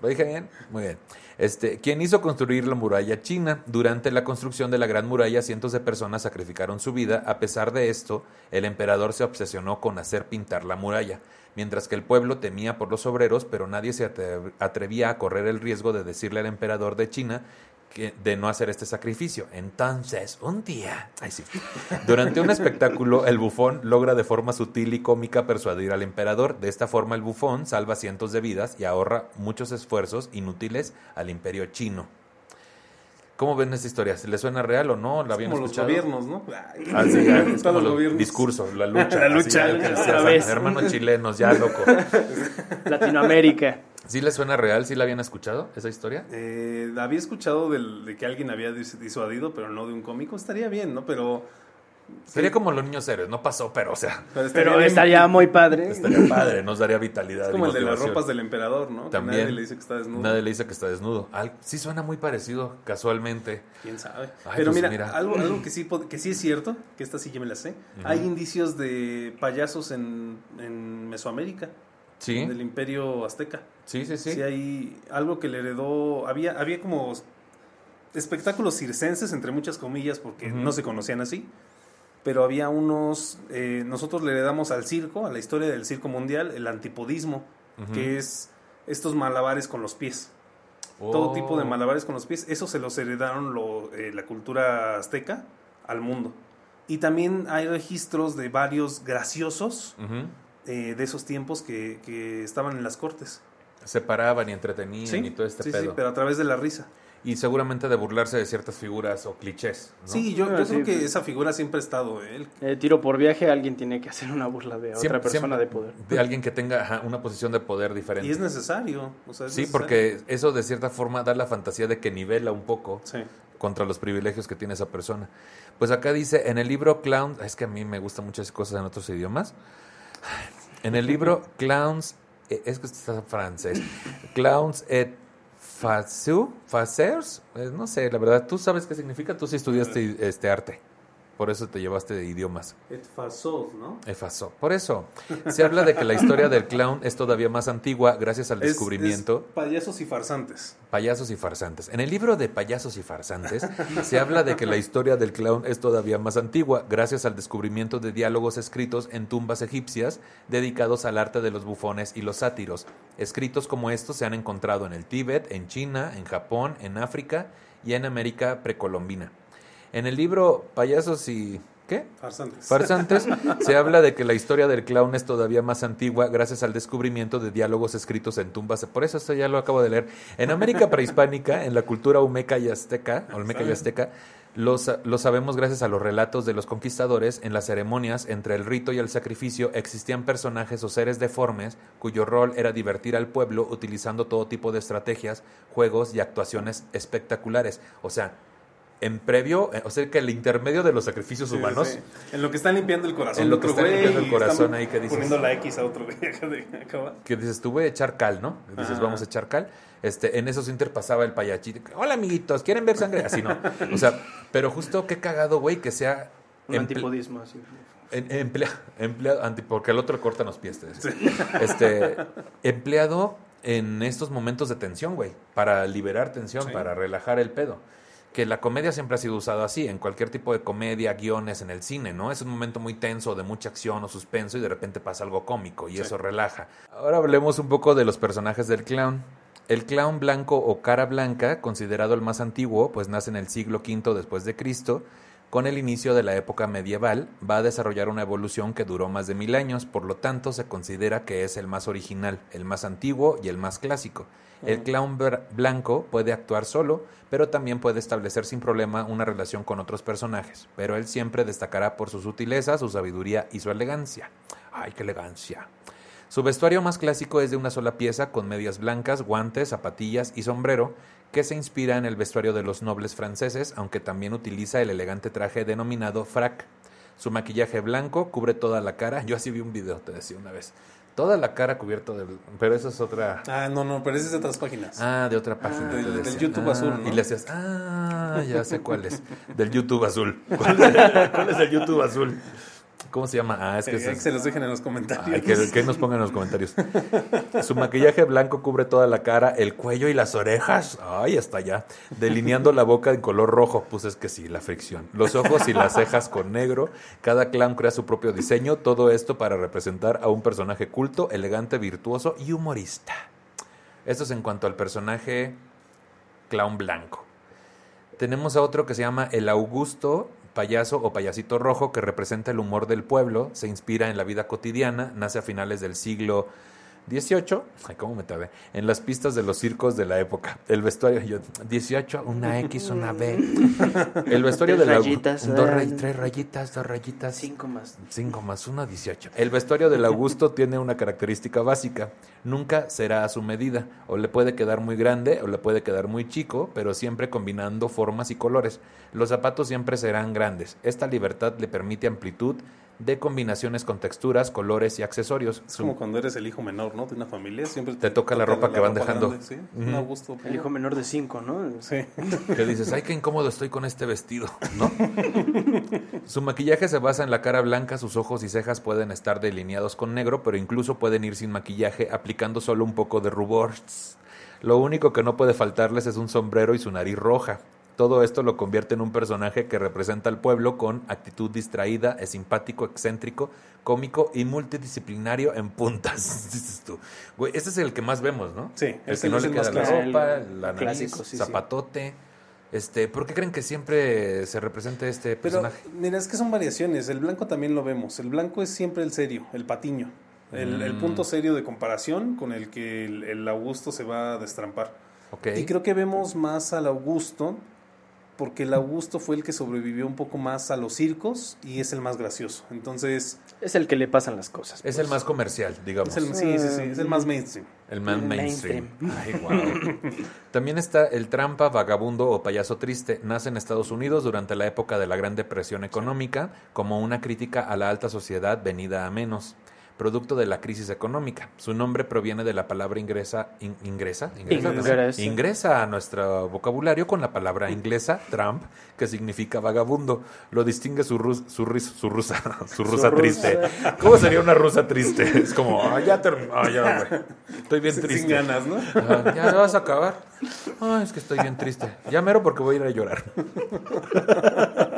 ¿Lo dije bien? Muy bien. Este, quien hizo construir la muralla china. Durante la construcción de la Gran Muralla, cientos de personas sacrificaron su vida. A pesar de esto, el emperador se obsesionó con hacer pintar la muralla, mientras que el pueblo temía por los obreros, pero nadie se atre- atrevía a correr el riesgo de decirle al emperador de China que, de no hacer este sacrificio. Entonces, un día, durante un espectáculo, el bufón logra de forma sutil y cómica persuadir al emperador. De esta forma, el bufón salva cientos de vidas y ahorra muchos esfuerzos inútiles al imperio chino. ¿Cómo ven esta historia? ¿Se les suena real o no? ¿La habían Como los escuchado? gobiernos, ¿no? Ay, Ah, sí, ya, es todos como los los gobiernos. discurso, la lucha. La así, lucha, otra vez. Hermanos chilenos, ya loco. Latinoamérica. ¿Sí les suena real? ¿Sí la habían escuchado esa historia? Eh, había escuchado del- de que alguien había dis- disuadido, pero no de un cómico. Estaría bien, ¿no? Pero. Sería como los niños héroes, no pasó, pero o sea, pero estaría Pero bien- estaría muy padre. estaría padre, nos daría vitalidad. Es y como el de las ropas del emperador, ¿no? Que También. nadie le dice que está desnudo. Nadie le dice que está desnudo. Al- sí suena muy parecido, casualmente. ¿Quién sabe? Ay, Pero pues mira, mira. Algo, algo que, sí, que sí es cierto, que esta sí ya me la sé. Hay indicios de payasos en, en Mesoamérica, Sí, del imperio azteca. sí, sí, sí. Sí. hay algo que le heredó. Había, había como espectáculos circenses, entre muchas comillas, porque no se conocían así. Pero había unos. eh, nosotros le heredamos al circo, a la historia del circo mundial, el antipodismo, que es estos malabares con los pies. todo Oh. tipo de malabares con los pies. Eso se los heredaron lo- eh, la cultura azteca al mundo. Y también hay registros de varios graciosos Ujú. eh, de esos tiempos que, que estaban en las cortes. Se paraban y entretenían y todo este sí, sí, pedo. pero a través de la risa. Y seguramente de burlarse de ciertas figuras o clichés. ¿no? Sí, yo, Ah, yo sí, creo que esa figura siempre ha estado. ¿eh? El- Eh, tiro por viaje, alguien tiene que hacer una burla de otra Siempre- persona siempre de poder. De alguien que tenga ajá, una posición de poder diferente. y es necesario. o sea, es sí, necesario. porque eso de cierta forma da la fantasía de que nivela un poco Sí. contra los privilegios que tiene esa persona. Pues acá dice, en el libro Clown, es que a mí me gustan muchas cosas en otros idiomas. En el libro Clowns, eh, es que está en francés, Clowns et Fasu, Facers, eh, no sé, la verdad, ¿tú sabes qué significa? Tú sí estudiaste este arte. Por eso te llevaste de idiomas. Etfasod, ¿no? Por eso. Se habla de que la historia del clown es todavía más antigua gracias al Es- descubrimiento. es payasos y farsantes. Payasos y farsantes. En el libro de Payasos y farsantes se habla de que la historia del clown es todavía más antigua gracias al descubrimiento de diálogos escritos en tumbas egipcias dedicados al arte de los bufones y los sátiros. Escritos como estos se han encontrado en el Tíbet, en China, en Japón, en África y en América precolombina. En el libro Payasos y... ¿Qué? Farsantes. Farsantes, se habla de que la historia del clown es todavía más antigua gracias al descubrimiento de diálogos escritos en tumbas. Por eso esto ya lo acabo de leer. En América prehispánica, en la cultura olmeca y azteca, olmeca y azteca, lo sabemos gracias a los relatos de los conquistadores. En las ceremonias, entre el rito y el sacrificio, existían personajes o seres deformes cuyo rol era divertir al pueblo utilizando todo tipo de estrategias, juegos y actuaciones espectaculares. O sea, en previo, eh, o sea, que el intermedio de los sacrificios Sí, sí, humanos. sí. En lo que están limpiando el corazón. En lo que están güey limpiando el corazón ahí que dices- Poniendo la X a otro güey que dices, tú voy a echar cal, ¿no? Dices, Ajá. vamos a echar cal. Este, en esos inter pasaba el payachito. Hola, amiguitos, ¿quieren ver sangre? Así no. O sea, pero justo qué cagado, güey, que sea Un antipodismo así. en- emplea- empleado, porque el otro corta los pies. decía. Este, empleado en estos momentos de tensión, güey, para liberar tensión, Sí. para relajar el pedo. Que la comedia siempre ha sido usada así, en cualquier tipo de comedia, guiones, en el cine, ¿no? Es un momento muy tenso, de mucha acción o suspenso y de repente pasa algo cómico y Sí. eso relaja. Ahora hablemos un poco de los personajes del clown. El clown blanco o cara blanca, considerado el más antiguo, pues nace en el siglo V después de Cristo, con el inicio de la época medieval, va a desarrollar una evolución que duró más de mil años, por lo tanto se considera que es el más original, el más antiguo y el más clásico. El clown blanco puede actuar solo, pero también puede establecer sin problema una relación con otros personajes, pero él siempre destacará por su sutileza, su sabiduría y su elegancia. ¡Ay, qué elegancia! Su vestuario más clásico es de una sola pieza con medias blancas, guantes, zapatillas y sombrero, que se inspira en el vestuario de los nobles franceses, aunque también utiliza el elegante traje denominado frac. Su maquillaje blanco cubre toda la cara. Yo así vi un video, te decía una vez. Toda la cara cubierta de... Pero eso es otra... Ah, no, no, pero ese es de otras páginas. Ah, de otra página. te del-. YouTube Ah, azul, ¿no? Y le hacías, ah, ya sé cuál es. Del YouTube azul. ¿Cuál es, cuál es el YouTube azul? ¿Cómo se llama? Ah, es que Eh, es- se los dejen en los comentarios. Ay, que, que nos pongan en los comentarios. Su maquillaje blanco cubre toda la cara, el cuello y las orejas. Ay, hasta allá. Delineando la boca en color rojo. Pues es que sí, la fricción. Los ojos y las cejas con negro. Cada clown crea su propio diseño. Todo esto para representar a un personaje culto, elegante, virtuoso y humorista. Esto es en cuanto al personaje clown blanco. Tenemos a otro que se llama el Augusto, payaso o payasito rojo, que representa el humor del pueblo, se inspira en la vida cotidiana, nace a finales del siglo XVIII, ay, ¿cómo me trabé? En las pistas de los circos de la época. El vestuario, yo, 18, una X, una B. El vestuario Augu- rayitas, dos ray- eh. tres rayitas, dos rayitas. Cinco más. 5 más 1, 18. El vestuario del Augusto tiene una característica básica. Nunca será a su medida. O le puede quedar muy grande o le puede quedar muy chico, pero siempre combinando formas y colores. Los zapatos siempre serán grandes. Esta libertad le permite amplitud de combinaciones con texturas, colores y accesorios. Es como cuando eres el hijo menor, ¿no? De una familia, siempre Te toca la ropa que van dejando. grande, sí, Ujú. un gusto. El hijo menor de cinco, ¿no? Sí. que dices, ay, qué incómodo estoy con este vestido, ¿no? Su maquillaje se basa en la cara blanca, sus ojos y cejas pueden estar delineados con negro, pero incluso pueden ir sin maquillaje aplicando solo un poco de rubor. Lo único que no puede faltarles es un sombrero y su nariz roja. Todo esto lo convierte en un personaje que representa al pueblo con actitud distraída, es simpático, excéntrico, cómico y multidisciplinario en puntas. Dices tú, güey, este es el que más vemos, ¿no? Sí, el que no le queda la ropa, El la nariz, clásico, sí, sí. zapatote. Este, ¿por qué creen que siempre se representa este Pero personaje? mira, es que son variaciones. El blanco también lo vemos. El blanco es siempre el serio, el patiño. El, el Mm. punto serio de comparación con el que el, el Augusto se va a destrampar. Ok. Y creo que vemos más al Augusto porque el Augusto fue el que sobrevivió un poco más a los circos y es el más gracioso. Entonces, Es el que le pasan las cosas. Es pues. el más comercial, digamos. es el, sí, sí, sí, es el más mainstream. El El mainstream. Ay, wow. También está el trampa, vagabundo o payaso triste. Nace en Estados Unidos durante la época de la Gran Depresión Económica como una crítica a la alta sociedad venida a menos. Producto de la crisis económica. Su nombre proviene de la palabra ingresa, in- ingresa, ingresa, Ingresa. ingresa a nuestro vocabulario con la palabra inglesa, Trump, que significa vagabundo. Lo distingue su, rus- su, ris- su rusa, su rusa triste. ¿Cómo sería una rusa triste? Es como, ah, ya terminó, ah, ya, güey. Estoy bien Sin triste. ganas, ¿no? Ya vas a acabar. Ay, es que estoy bien triste. Ya mero porque voy a ir a llorar.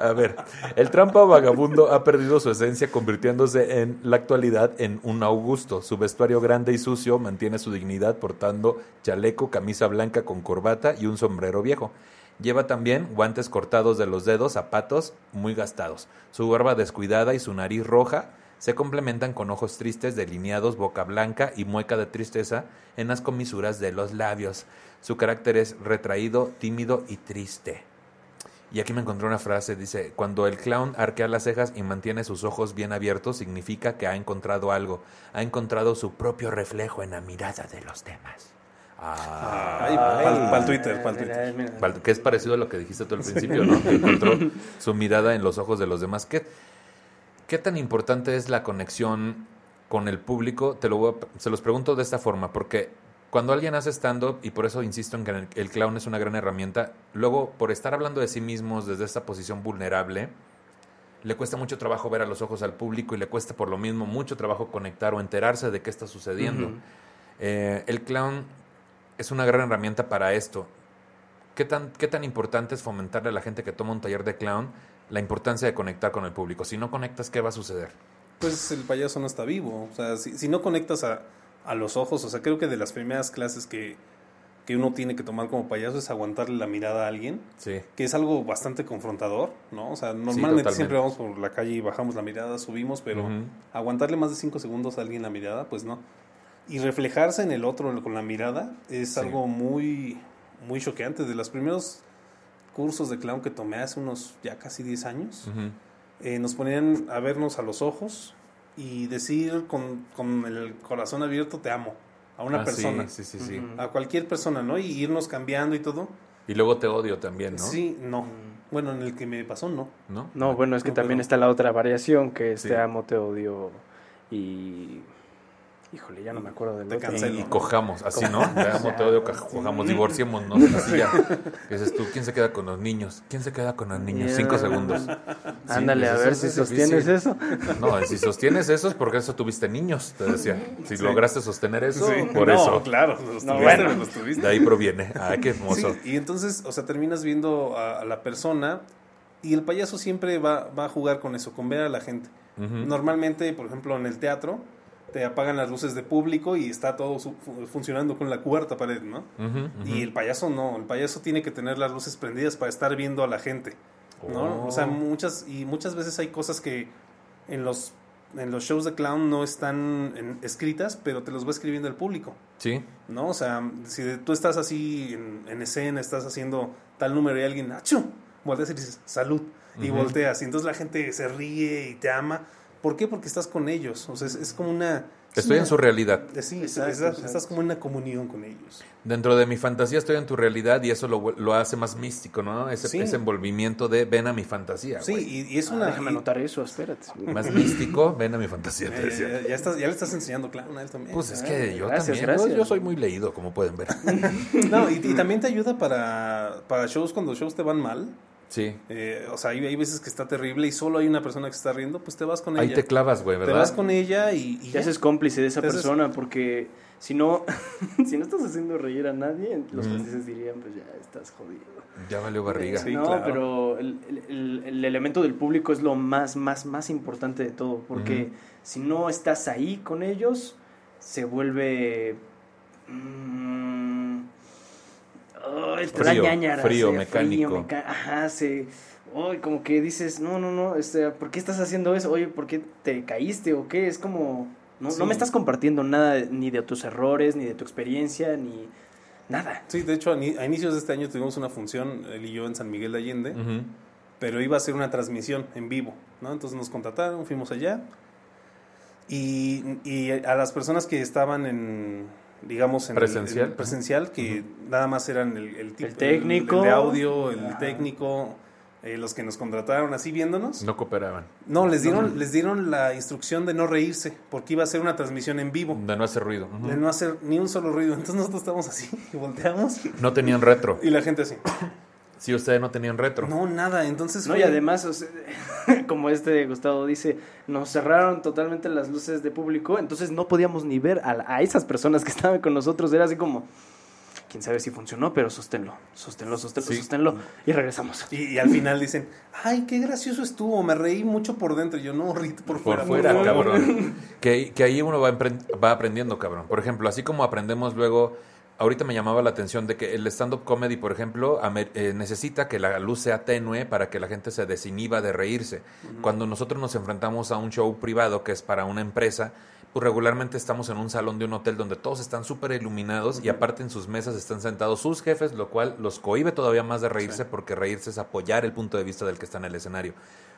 A ver, el trampa vagabundo ha perdido su esencia convirtiéndose en la actualidad en un Augusto. Su vestuario grande y sucio mantiene su dignidad portando chaleco, camisa blanca con corbata y un sombrero viejo. Lleva también guantes cortados de los dedos, zapatos muy gastados. Su barba descuidada y su nariz roja se complementan con ojos tristes, delineados, boca blanca y mueca de tristeza en las comisuras de los labios. Su carácter es retraído, tímido y triste. Y aquí me encontré una frase, dice, cuando el clown arquea las cejas y mantiene sus ojos bien abiertos, significa que ha encontrado algo, ha encontrado su propio reflejo en la mirada de los demás. Ah, Ay, para el Twitter, para el Mira, Twitter. mira. Que es parecido a lo que dijiste tú al principio, ¿no? Que encontró su mirada en los ojos de los demás. ¿Qué, qué tan importante es la conexión con el público? Te lo voy a- se los pregunto de esta forma, porque cuando alguien hace stand-up, y por eso insisto en que el, clown es una gran herramienta, luego por estar hablando de sí mismos desde esta posición vulnerable, le cuesta mucho trabajo ver a los ojos al público y le cuesta por lo mismo mucho trabajo conectar o enterarse de qué está sucediendo. Eh, el clown es una gran herramienta para esto. ¿Qué tan, ¿Qué tan importante es fomentarle a la gente que toma un taller de clown la importancia de conectar con el público? Si no conectas, ¿qué va a suceder? Pues el payaso no está vivo. O sea, si, si no conectas a, a los ojos, o sea, creo que de las primeras clases que, que uno tiene que tomar como payaso es aguantarle la mirada a alguien, Sí. que es algo bastante confrontador, ¿no? O sea, normalmente siempre vamos por la calle y bajamos la mirada, subimos, pero aguantarle más de cinco segundos a alguien la mirada, pues no. Y reflejarse en el otro con la mirada es Sí. algo muy, muy choqueante. De los primeros cursos de clown que tomé hace unos ya casi 10 años, eh, nos ponían a vernos a los ojos y decir con, con el corazón abierto te amo a una Ah, persona, Sí, sí, sí, a cualquier persona, ¿no? Y irnos cambiando y todo. Y luego te odio también, ¿no? Sí, no. Bueno, en el que me pasó, no. ¿No? No, bueno, es que No, también pero- está la otra variación, que es Sí. te amo, te odio y... Híjole, ya no me acuerdo del Te cancelo. Y cojamos, así, ¿no? Te amo, te odio, cojamos, divorciemos, ¿no? Así ya. ¿Qué dices tú? ¿Quién se queda con los niños? ¿Quién se queda con los niños? Cinco segundos. Ándale, pues a eso ver es si difícil. sostienes eso. No, si sostienes eso es porque eso tuviste niños, te decía. Si lograste sostener eso, por no, eso. claro, los No, tuviste, bueno. los tuviste. De ahí proviene. Ay, qué hermoso. Sí, y entonces, o sea, terminas viendo a, a la persona y el payaso siempre va, va a jugar con eso, con ver a la gente. Normalmente, por ejemplo, en el teatro, te apagan las luces de público y está todo su- fu- funcionando con la cuarta pared, ¿no? Y el payaso no, el payaso tiene que tener las luces prendidas para estar viendo a la gente, ¿no? Oh. O sea, muchas y muchas veces hay cosas que en los en los shows de clown no están en- escritas, pero te los va escribiendo el público, Sí. ¿no? O sea, si tú estás así en, en escena, estás haciendo tal número y alguien, ¡achú! Volteas y dices, salud, y Ujú. volteas, y entonces la gente se ríe y te ama. ¿Por qué? Porque estás con ellos, o sea, es, es como una... es Estoy una- en su realidad. eh, Sí, Exacto, estás, exacto. estás como en una comunión con ellos. Dentro de mi fantasía estoy en tu realidad y eso lo, lo hace más místico, ¿no? Ese, Sí. ese envolvimiento de ven a mi fantasía. Sí, y, y es Ah, una... déjame y- anotar eso, espérate. Más místico, ven a mi fantasía, te Eh, decía. ya, ya estás, ya le estás enseñando clown a él también. Pues es Ah, que yo gracias, también, gracias. Yo, yo soy muy leído, como pueden ver. No, y, y también te ayuda para, para shows cuando shows te van mal. Sí. Eh, o sea, hay, hay veces que está terrible y solo hay una persona que está riendo, pues te vas con Ahí ella. te clavas, güey, Te ¿verdad? vas con ella y, y Te ya. haces cómplice de esa Te haces- persona porque si no, si no estás haciendo reír a nadie, los franceses dirían, pues ya estás jodido. Ya valió barriga. Sí, no, claro. pero el, el- el- el elemento del público es lo más, más, más importante de todo, porque si no estás ahí con ellos, se vuelve... mm, da Frío, mecánico. meca- ajá, se... ay, como que dices, no, no, no, este, ¿por qué estás haciendo eso? Oye, ¿por qué te caíste o qué? Es como... No, Sí. no me estás compartiendo nada ni de tus errores, ni de tu experiencia, ni nada. Sí, de hecho, a, ni- a inicios de este año tuvimos una función, él y yo, en San Miguel de Allende, pero iba a ser una transmisión en vivo, ¿no? Entonces nos contrataron, fuimos allá y, y a las personas que estaban en, digamos, en Presencial. el presencial, que nada más eran el, el, tipo- El técnico. el de audio, el técnico, eh, los que nos contrataron así viéndonos, No cooperaban. no, les dieron, les dieron la instrucción de no reírse, porque iba a ser una transmisión en vivo, De no hacer ruido. De no hacer ni un solo ruido. Entonces nosotros estamos así y volteamos No tenían retro. y la gente así. Sí, ustedes no tenían retro. No, nada. Entonces No, fue- y además, o sea, como este Gustavo dice, nos cerraron totalmente las luces de público, entonces no podíamos ni ver a, a esas personas que estaban con nosotros. Era así como, quién sabe si funcionó, pero sosténlo, sosténlo, sosténlo, Sí. sosténlo. Y regresamos. Y, y al final dicen, ay, qué gracioso estuvo, me reí mucho por dentro. Y yo, no, ríete por fuera. Por fuera, favor". cabrón. Que, que ahí uno va, va aprendiendo, cabrón. Por ejemplo, así como aprendemos luego, ahorita me llamaba la atención de que el stand-up comedy, por ejemplo, eh, necesita que la luz sea tenue para que la gente se desinhiba de reírse. Cuando nosotros nos enfrentamos a un show privado que es para una empresa, pues regularmente estamos en un salón de un hotel donde todos están súper iluminados y aparte en sus mesas están sentados sus jefes, lo cual los cohibe todavía más de reírse porque reírse es apoyar el punto de vista del que está en el escenario.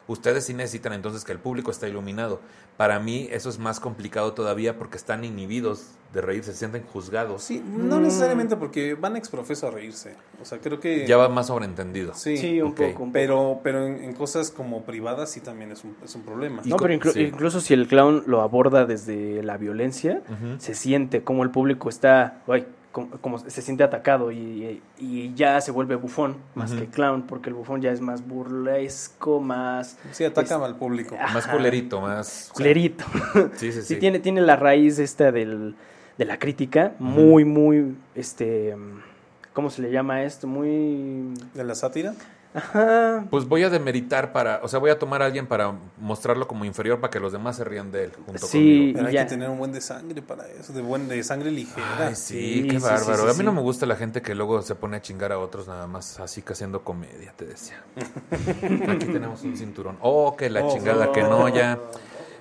Ustedes sí necesitan entonces que el público esté iluminado. Para mí eso es más complicado todavía porque están inhibidos de reírse, se sienten juzgados. Sí, no necesariamente porque van ex profeso a reírse. O sea, creo que... Ya va más sobrentendido. Sí, Sí, un poco. un poco. pero, pero en, en cosas como privadas sí también es un, es un problema. No, pero inclu- sí. incluso si el clown lo aborda desde la violencia, se siente como el público está, ay, como, como se siente atacado y, y ya se vuelve bufón más que clown, porque el bufón ya es más burlesco, más Sí, ataca Es- al público. Más culerito, más... culerito. Sí, sí, sí. Sí, tiene, tiene la raíz esta del, de la crítica, muy, muy, este, ¿cómo se le llama esto? Muy... ¿De la sátira? Ajá. Pues voy a demeritar para, o sea, voy a tomar a alguien para mostrarlo como inferior para que los demás se rían de él junto Sí. conmigo. Pero hay ya. que tener un buen de sangre para eso, de buen de sangre ligera. Ay, sí, Sí, qué sí, bárbaro. sí, sí, a mí no me gusta la gente que luego se pone a chingar a otros nada más así que haciendo comedia, te decía. Aquí tenemos un cinturón. Oh, que la Oh, chingada, que no, ya.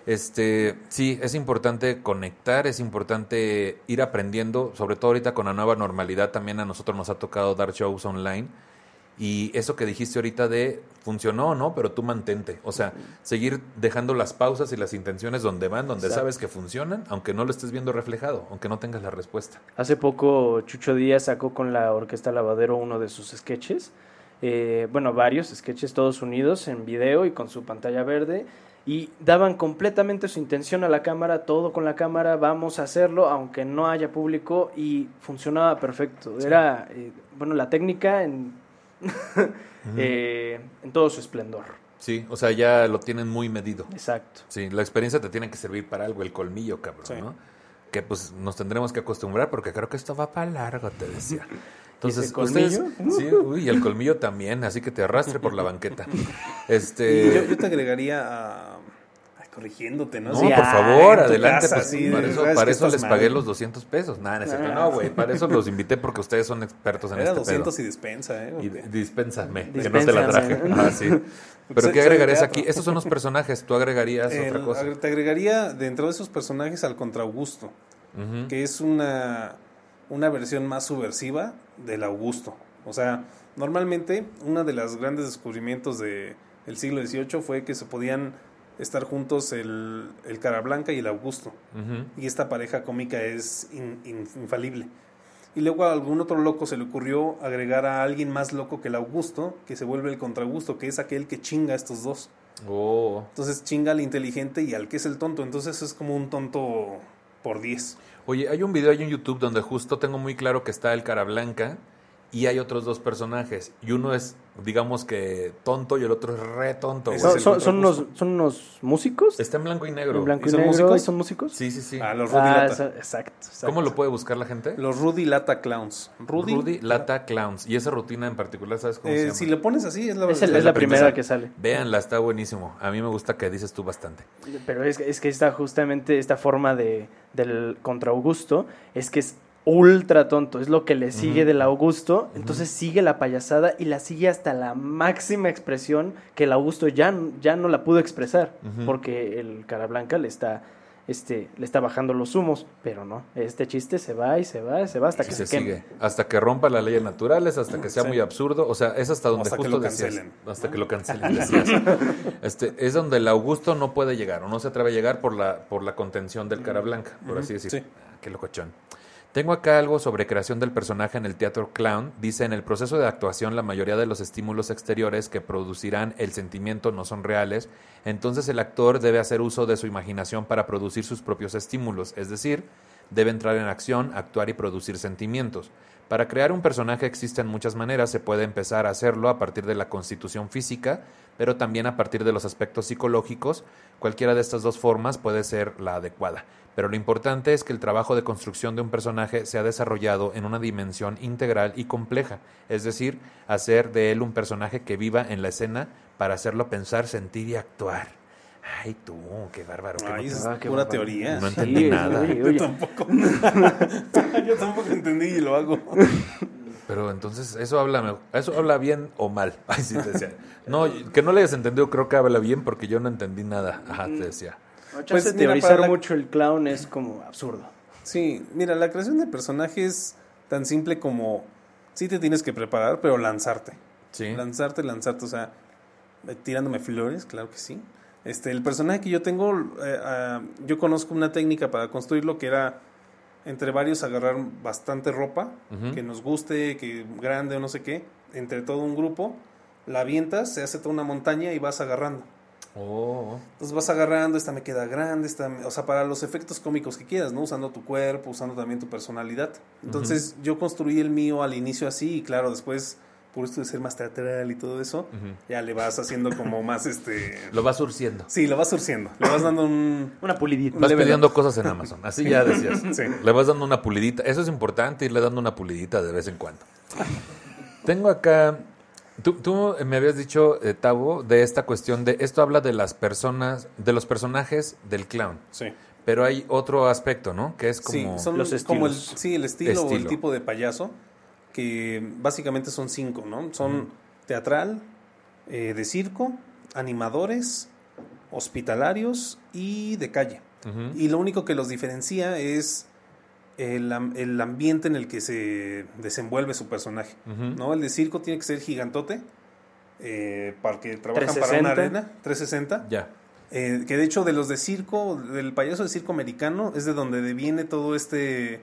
Este, sí, es importante conectar, es importante ir aprendiendo, sobre todo ahorita con la nueva normalidad, también a nosotros nos ha tocado dar shows online. Y eso que dijiste ahorita de funcionó o no, pero tú mantente. O sea, seguir dejando las pausas y las intenciones donde van, donde Exacto. sabes que funcionan, aunque no lo estés viendo reflejado, aunque no tengas la respuesta. Hace poco Chucho Díaz sacó con la Orquesta Lavadero uno de sus sketches, eh, bueno, varios sketches todos unidos en video y con su pantalla verde, y daban completamente su intención a la cámara, todo con la cámara, vamos a hacerlo, aunque no haya público, y funcionaba perfecto. Era, eh, bueno, la técnica en, eh, en todo su esplendor. Sí, o sea, ya lo tienen muy medido. Exacto. Sí, la experiencia te tiene que servir para algo, el colmillo, cabrón, Sí. ¿no? Que pues nos tendremos que acostumbrar porque creo que esto va para largo, te decía. Entonces, ese colmillo? ustedes- sí, uy, y el colmillo también, así que te arrastre por la banqueta. Este, yo, yo te agregaría a... corrigiéndote, ¿no? no, Sí, por ah, favor, adelante. casa, pues, sí, para eso, para eso les mal. pagué los 200 pesos. Nada, no, es cierto. Ah. no, güey, para eso los invité porque ustedes son expertos en Era este 200 pedo. y despensa, ¿eh? Y dispénsame, que no te la traje. Ah, sí. Pero ¿qué agregarías aquí? Estos son los personajes, tú agregarías El- otra cosa. te agregaría dentro de esos personajes al Contra Augusto, que es una, una versión más subversiva del Augusto. O sea, normalmente uno de los grandes descubrimientos del siglo XVIII fue que se podían estar juntos el, el Cara Blanca y el Augusto. Y esta pareja cómica es in- in- infalible. Y luego a algún otro loco se le ocurrió agregar a alguien más loco que el Augusto, que se vuelve el Contra Augusto, que es aquel que chinga a estos dos. Oh. Entonces chinga al inteligente y al que es el tonto. Entonces es como un tonto por 10. Oye, hay un video ahí en YouTube donde justo tengo muy claro que está el cara blanca y hay otros dos personajes. Y uno es, digamos que tonto y el otro es re tonto. Güey. ¿Son, son, unos, ¿Son unos músicos? Está en blanco y negro. ¿En blanco ¿Y y, son negro? músicos? ¿Y son músicos? Sí, sí, sí. A los Rudy Ah, Lata. esa- exacto, exacto. ¿Cómo lo puede buscar la gente? Los Rudy Lata Clowns. Rudy. Rudy Lata Clowns. Y esa rutina en particular, ¿sabes cómo Eh, se llama? si le pones así, es la Es, el- verdad. es la primera que sale. Véanla, está buenísimo. A mí me gusta que dices tú bastante. Pero es, es que está justamente esta forma de, del contra Augusto, es que es ultra tonto, es lo que le sigue del Augusto, entonces sigue la payasada y la sigue hasta la máxima expresión que el Augusto ya, ya no la pudo expresar, porque el cara blanca le está, este, le está bajando los humos, pero no, este chiste se va y se va y se va hasta Y que se se, queme. sigue. Hasta que rompa las leyes naturales, hasta que sea Sí. muy absurdo. O sea, es hasta donde Hasta que justo lo decías. cancelen. Hasta que lo cancelen, decías. este, es donde el Augusto no puede llegar o no se atreve a llegar por la, por la contención del cara blanca, por así decir. Sí. Ah, qué locochón. Tengo acá algo sobre creación del personaje en el teatro clown. Dice, en el proceso de actuación la mayoría de los estímulos exteriores que producirán el sentimiento no son reales, entonces el actor debe hacer uso de su imaginación para producir sus propios estímulos, es decir, debe entrar en acción, actuar y producir sentimientos. Para crear un personaje existen muchas maneras, se puede empezar a hacerlo a partir de la constitución física, pero también a partir de los aspectos psicológicos. Cualquiera de estas dos formas puede ser la adecuada. Pero lo importante es que el trabajo de construcción de un personaje sea desarrollado en una dimensión integral y compleja, es decir, hacer de él un personaje que viva en la escena para hacerlo pensar, sentir y actuar. Ay, tú, qué bárbaro. Ay, no- es Ah, qué pura bárbaro. teoría. no entendí nada. oye, Yo tampoco. Yo tampoco entendí y lo hago. Pero entonces, ¿eso habla, ¿eso habla bien o mal? Ay, sí, te decía. No, que no le hayas entendido, creo que habla bien porque yo no entendí nada. Ajá, te decía. Pues, mira, teorizar para la- mucho el clown es como absurdo. Sí, mira, la creación de personajes tan simple como sí te tienes que preparar, pero lanzarte. Sí. Lanzarte, lanzarte, o sea, eh, tirándome flores, claro que sí. Este, el personaje que yo tengo, eh, ah, yo conozco una técnica para construirlo que era entre varios agarrar bastante ropa que nos guste, que grande o no sé qué, entre todo un grupo, la avientas, se hace toda una montaña y vas agarrando. Oh. Entonces vas agarrando, esta me queda grande, esta, me- o sea, para los efectos cómicos que quieras, ¿no? Usando tu cuerpo, usando también tu personalidad. Entonces yo construí el mío al inicio así y claro, después, por esto de ser más teatral y todo eso, ya le vas haciendo como más, este... Lo vas surciendo. Sí, lo vas surciendo, le vas dando un... Una pulidita. Vas pidiendo cosas en Amazon. Así ya decías. Sí. Le vas dando una pulidita. Eso es importante, irle dando una pulidita de vez en cuando. Tengo acá. Tú, tú me habías dicho, eh, Tavo, de esta cuestión de. Esto habla de las personas, de los personajes del clown. Sí. Pero hay otro aspecto, ¿no? Que es como. Sí, son Los como el, estilos. sí, el estilo, o el tipo de payaso, que básicamente son cinco, ¿no? Son teatral, eh, de circo, animadores, hospitalarios y de calle. Y lo único que los diferencia es el, el ambiente en el que se desenvuelve su personaje. ¿no? El de circo tiene que ser gigantote, eh, para que trabajan para 360. una arena, 360. Ya. Eh, que de hecho de los de circo, del payaso de circo americano, es de donde viene todo este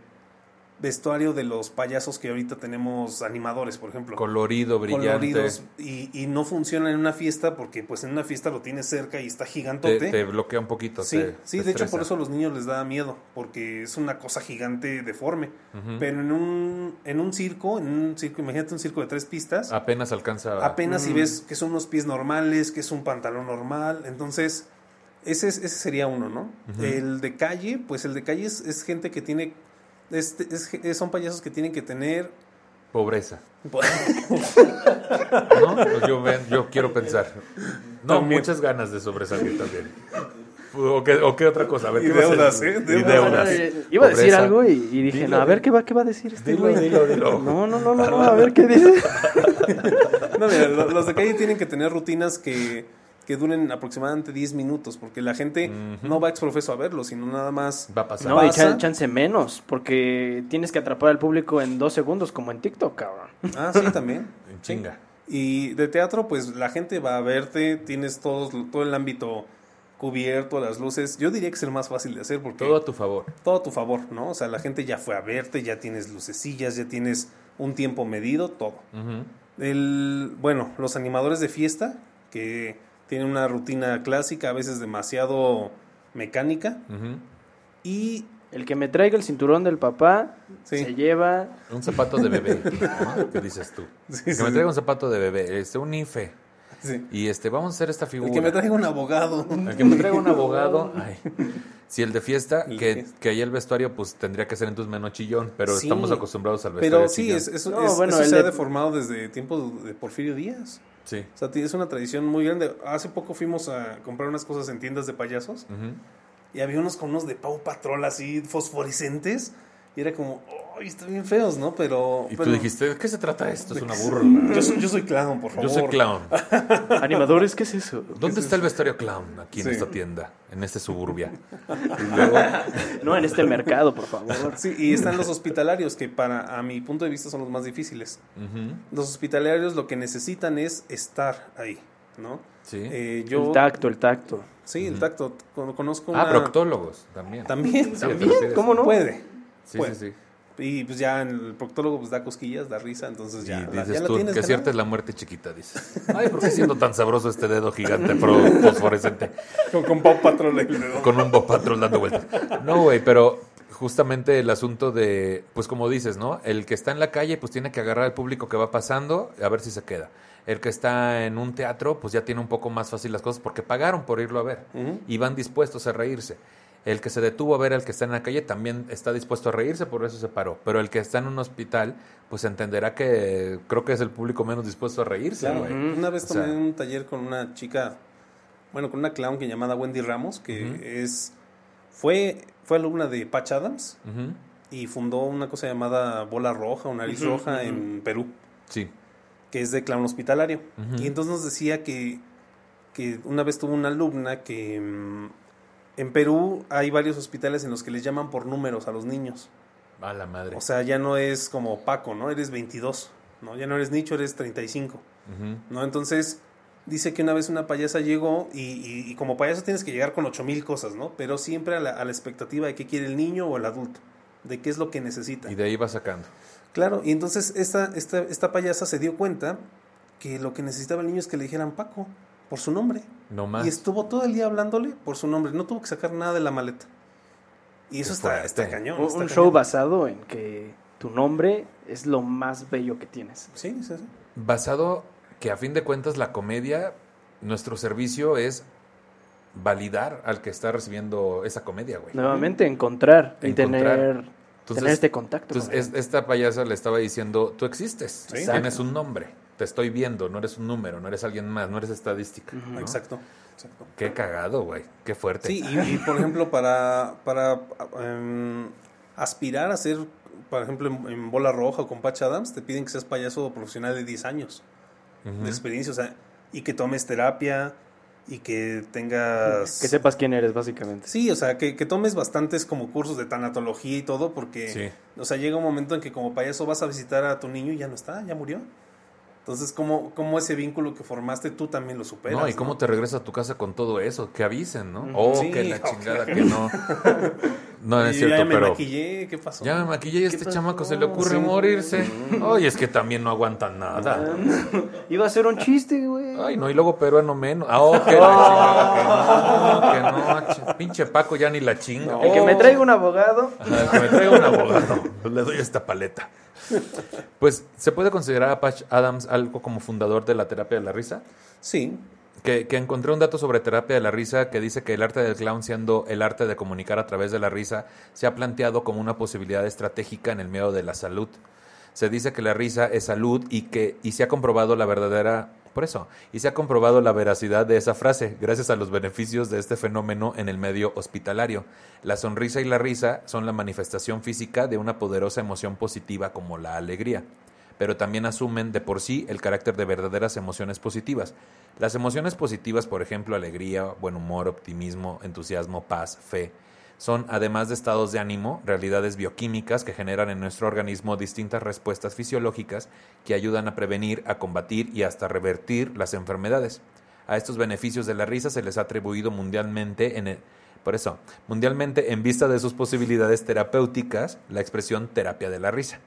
vestuario de los payasos que ahorita tenemos animadores, por ejemplo. Colorido, brillante. coloridos y, y no funciona en una fiesta porque pues en una fiesta lo tienes cerca y está Te, gigantote. te bloquea un poquito. sí, te- sí te de hecho por eso a los niños les da miedo porque es una cosa gigante deforme. Pero en un, en un circo, en un circo, imagínate un circo de tres pistas, Apenas alcanza. apenas si Mm. ves que son unos pies normales, que es un pantalón normal, entonces ese, es- ese sería uno, ¿no? El de calle, pues el de calle es, es gente que tiene, este, es ge- son payasos que tienen que tener... Pobreza. ¿No? Pues yo, ven- yo quiero pensar. No, También. muchas ganas de sobresalir también. ¿O qué, o qué otra cosa? A ver, Y ¿qué va a deudas? ¿eh? Y Deudas. Eh, Iba a decir Pobreza. algo y, y dije, Dilo, no, a ver qué va, qué va a decir este Dilo, güey. dilo, dilo. No, no, no, no, no, a ver qué dice. No, mira, lo- los de calle tienen que tener rutinas que, que duren aproximadamente 10 minutos, porque la gente no va ex profeso a verlo, sino nada más... Va a pasar. No, y pasa. chan- chance menos, porque tienes que atrapar al público en dos segundos, como en TikTok, cabrón. Ah, sí, también. En chinga. Y de teatro, pues la gente va a verte, tienes todos, todo el ámbito cubierto, las luces. Yo diría que es el más fácil de hacer porque Todo a tu favor. todo a tu favor, ¿no? O sea, la gente ya fue a verte, ya tienes lucecillas, ya tienes un tiempo medido, todo. El, bueno, los animadores de fiesta, que tienen una rutina clásica, a veces demasiado mecánica. Y El que me traiga el cinturón del papá Sí. se lleva. Un zapato de bebé. ¿no? ¿Qué dices tú? Sí, que sí, me sí. traiga un zapato de bebé, este, un IFE. sí. Y este, vamos a hacer esta figura. el que me traiga un abogado. El que me traiga un abogado. Ay. Si el de fiesta, El que, fiesta. que ahí el vestuario, pues tendría que ser entonces menos chillón, pero Sí. estamos acostumbrados al vestuario. Pero sí, chillón. es, eso, No, es- bueno, eso se ha de- deformado desde tiempos de Porfirio Díaz. Sí. O sea, es una tradición muy grande. Hace poco fuimos a comprar unas cosas en tiendas de payasos y había unos con unos de Pau Patrol así fosforescentes y era como, ¡ay, están bien feos, ¿no? Pero... Y pero tú dijiste, ¿de qué se trata esto? Es una burla. Yo soy, yo soy clown, por favor. Yo soy clown. Animadores, ¿qué es eso? ¿Dónde está el vestuario clown? Aquí en esta tienda, en este suburbia. Luego, No, en este mercado, por favor. Sí, y están los hospitalarios, que para, a mi punto de vista, son los más difíciles. Los hospitalarios lo que necesitan es estar ahí, ¿no? sí. Eh, yo... El tacto, el tacto. Sí, el tacto. Con- Conozco ah, una... proctólogos también. También, también. ¿Cómo no? Puede. Sí, Puede. sí, sí. Y pues ya el proctólogo pues da cosquillas, da risa, entonces ya, y la, dices ya la tú tienes. que cierta es la muerte chiquita, dices. Ay, ¿por qué siendo tan sabroso este dedo gigante fosforescente? Con, con Paw Patrol ahí luego. Con un Bob Patrol dando vueltas. No, güey, pero justamente el asunto de, pues como dices, ¿no? El que está en la calle, pues tiene que agarrar al público que va pasando a ver si se queda. El que está en un teatro, pues ya tiene un poco más fácil las cosas porque pagaron por irlo a ver y van dispuestos a reírse. El que se detuvo a ver al que está en la calle también está dispuesto a reírse, por eso se paró. Pero el que está en un hospital, pues entenderá que creo que es el público menos dispuesto a reírse, Claro, güey. una vez O sea- tomé un taller con una chica, bueno, con una clown que llamada Wendy Ramos, que es fue fue alumna de Patch Adams y fundó una cosa llamada Bola Roja o Nariz Roja en Perú, Sí. que es de clown hospitalario. Y entonces nos decía que, que una vez tuvo una alumna que mm, en Perú hay varios hospitales en los que les llaman por números a los niños. A la madre. O sea, ya no es como Paco, ¿no? Eres 22, ¿no? Ya no eres Nicho, eres 35. Ujú. ¿no? Entonces, dice que una vez una payasa llegó y, y- y como payaso tienes que llegar con ocho mil cosas, ¿no? Pero siempre a la, a la expectativa de qué quiere el niño o el adulto, de qué es lo que necesita. Y de ahí va sacando. Claro, y entonces esta, esta, esta payasa se dio cuenta que lo que necesitaba el niño es que le dijeran Paco por su nombre. No más. Y estuvo todo el día hablándole por su nombre, no tuvo que sacar nada de la maleta. Y eso está, está cañón. Un, está un cañón. show basado en que tu nombre es lo más bello que tienes. Sí, sí, sí. Basado que a fin de cuentas la comedia, nuestro servicio es validar al que está recibiendo esa comedia, güey. Nuevamente encontrar y Encontrar. tener, Entonces- tener este contacto. Entonces, esta payasa le estaba diciendo, tú existes, Sí. tienes un nombre, te estoy viendo, no eres un número, no eres alguien más, no eres estadística. Exacto. exacto. Qué cagado, güey, qué fuerte. Sí, y, y, por ejemplo, para, para em, aspirar a ser, por ejemplo, en, en Bola Roja o con Patch Adams, te piden que seas payaso profesional de 10 años de experiencia, o sea, y que tomes terapia y que tengas... Que sepas quién eres, básicamente. Sí, o sea, que, que tomes bastantes como cursos de tanatología y todo, porque, Sí. o sea, llega un momento en que como payaso vas a visitar a tu niño y ya no está, ya murió. Entonces, ¿cómo, cómo ese vínculo que formaste tú también lo superas? No, y cómo ¿no? te regresas a tu casa con todo eso, que avisen, ¿no? Oh, Sí, que la chingada, que no. No, es cierto, ya me pero... maquillé, ¿qué pasó? Ya me maquillé y a ¿Qué este pasó? chamaco se le ocurre Sí. morirse. Ay, es que también no aguantan nada. Iba a ser un chiste, güey. Ay, no, y luego peruano menos. Ah, oh, que la chingada, que no, que no. ch- Pinche Paco ya ni la chinga. El que me Oh. traiga un abogado. Ajá, que me traiga un abogado. Le doy esta paleta. Pues, ¿se puede considerar a Patch Adams algo como fundador de la terapia de la risa? Sí, Que, que encontré un dato sobre terapia de la risa que dice que el arte del clown, siendo el arte de comunicar a través de la risa, se ha planteado como una posibilidad estratégica en el medio de la salud. Se dice que la risa es salud y que y se ha comprobado la verdadera por eso y se ha comprobado la veracidad de esa frase gracias a los beneficios de este fenómeno en el medio hospitalario. La sonrisa y la risa son la manifestación física de una poderosa emoción positiva como la alegría pero también asumen de por sí el carácter de verdaderas emociones positivas. Las emociones positivas, por ejemplo, alegría, buen humor, optimismo, entusiasmo, paz, fe, son, además de estados de ánimo, realidades bioquímicas que generan en nuestro organismo distintas respuestas fisiológicas que ayudan a prevenir, a combatir y hasta revertir las enfermedades. A estos beneficios de la risa se les ha atribuido mundialmente en el- por eso, mundialmente en vista de sus posibilidades terapéuticas, la expresión terapia de la risa.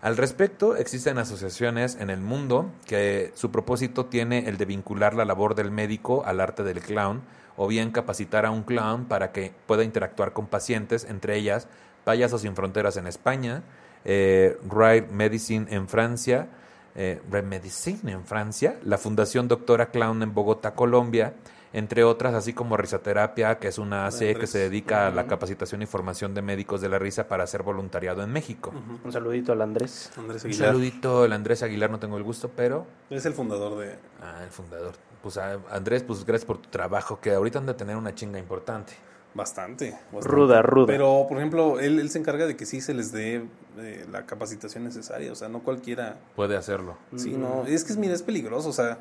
Al respecto, existen asociaciones en el mundo que su propósito tiene el de vincular la labor del médico al arte del clown, o bien capacitar a un clown para que pueda interactuar con pacientes, entre ellas Payasos Sin Fronteras en España, eh, Ride Medicine en Francia, eh, Ride Medicine en Francia, la Fundación Doctora Clown en Bogotá, Colombia, entre otras, así como Risaterapia, que es una AC que se dedica a la capacitación y formación de médicos de la risa para hacer voluntariado en México. Un saludito al Andrés. Andrés Un Aguilar. saludito, el Andrés Aguilar, no tengo el gusto, pero... Es el fundador de... Ah, el fundador. Pues Andrés, pues gracias por tu trabajo, que ahorita han de tener una chinga importante. Bastante, bastante. Ruda, ruda. Pero, por ejemplo, él, él se encarga de que sí se les dé eh, la capacitación necesaria. O sea, no cualquiera... Puede hacerlo. Sí, Mm. no. Es que, mira, es peligroso. O sea,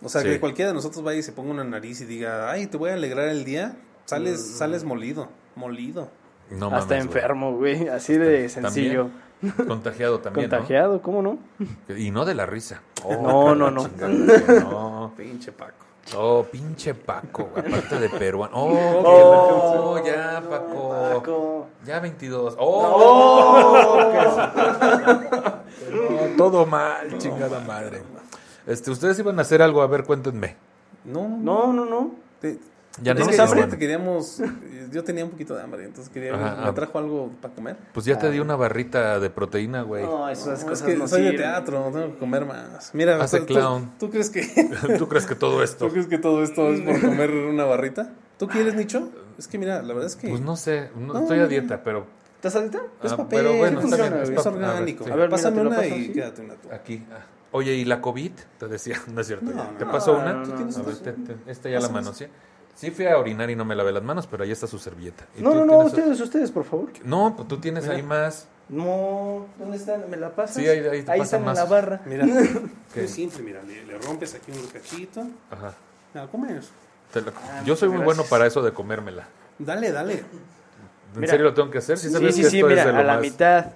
o sea Sí. que cualquiera de nosotros vaya y se ponga una nariz y diga, ay, te voy a alegrar el día. Sales, Mm. sales molido, molido. No Hasta mames, enfermo, güey. Así de sencillo. Contagiado también, Contagiado, ¿cómo no? Y no de la risa. No, no, no. Pinche Paco. Oh, pinche Paco, aparte de peruano. Oh, Oh, ya, Paco. Paco. Ya 22. Oh, no, todo mal, chingada madre. Este, ustedes iban a hacer algo, a ver, cuéntenme. No, No, no, no. Ya es no, que no, fíjate, bueno. queríamos. Yo tenía un poquito de hambre, entonces quería. Ajá, me ah. trajo algo para comer. Pues ya te di una barrita de proteína, güey. No, esas No, es cosas que no soy de sirven. teatro, tengo que comer más. Mira, Hace tú- tú- clown. ¿tú, crees que ¿Tú crees que todo esto? ¿Tú crees que todo esto es por comer una barrita? ¿Tú quieres, Nicho? Es que mira, la verdad es que Pues no sé, no, No, estoy a no, dieta, pero ¿Estás adicta? es ah, papel, pero bueno, es, está bien, es es pa- a ver, orgánico. sí. A ver, mira, Pásame lo una paso y así. quédate una tú. aquí. ah. Oye, ¿y la COVID? Te decía, no es cierto. No, no, ¿Te no, pasó no, una? no, no, a no. ver, te- te- esta ya la Pásame. manoseé. Sí fui a orinar y no me lavé las manos, pero ahí está su servilleta. ¿Y No, tú no, no, tienes- ustedes, ustedes, por favor. No, pues tú tienes ahí más. No, ¿dónde están? ¿Me la pasas? Sí, ahí- ahí te pasan están más. en la barra. Mira, es simple, mira, le, le rompes aquí un cachito. Ajá. Mira, comes. Te la- Ah, Yo soy muy bueno para eso de comérmela. Dale, dale. ¿En Mira. serio lo tengo que hacer? ¿Sí Sí, sabías sí, que sí, esto mira, es de lo a la más... mitad.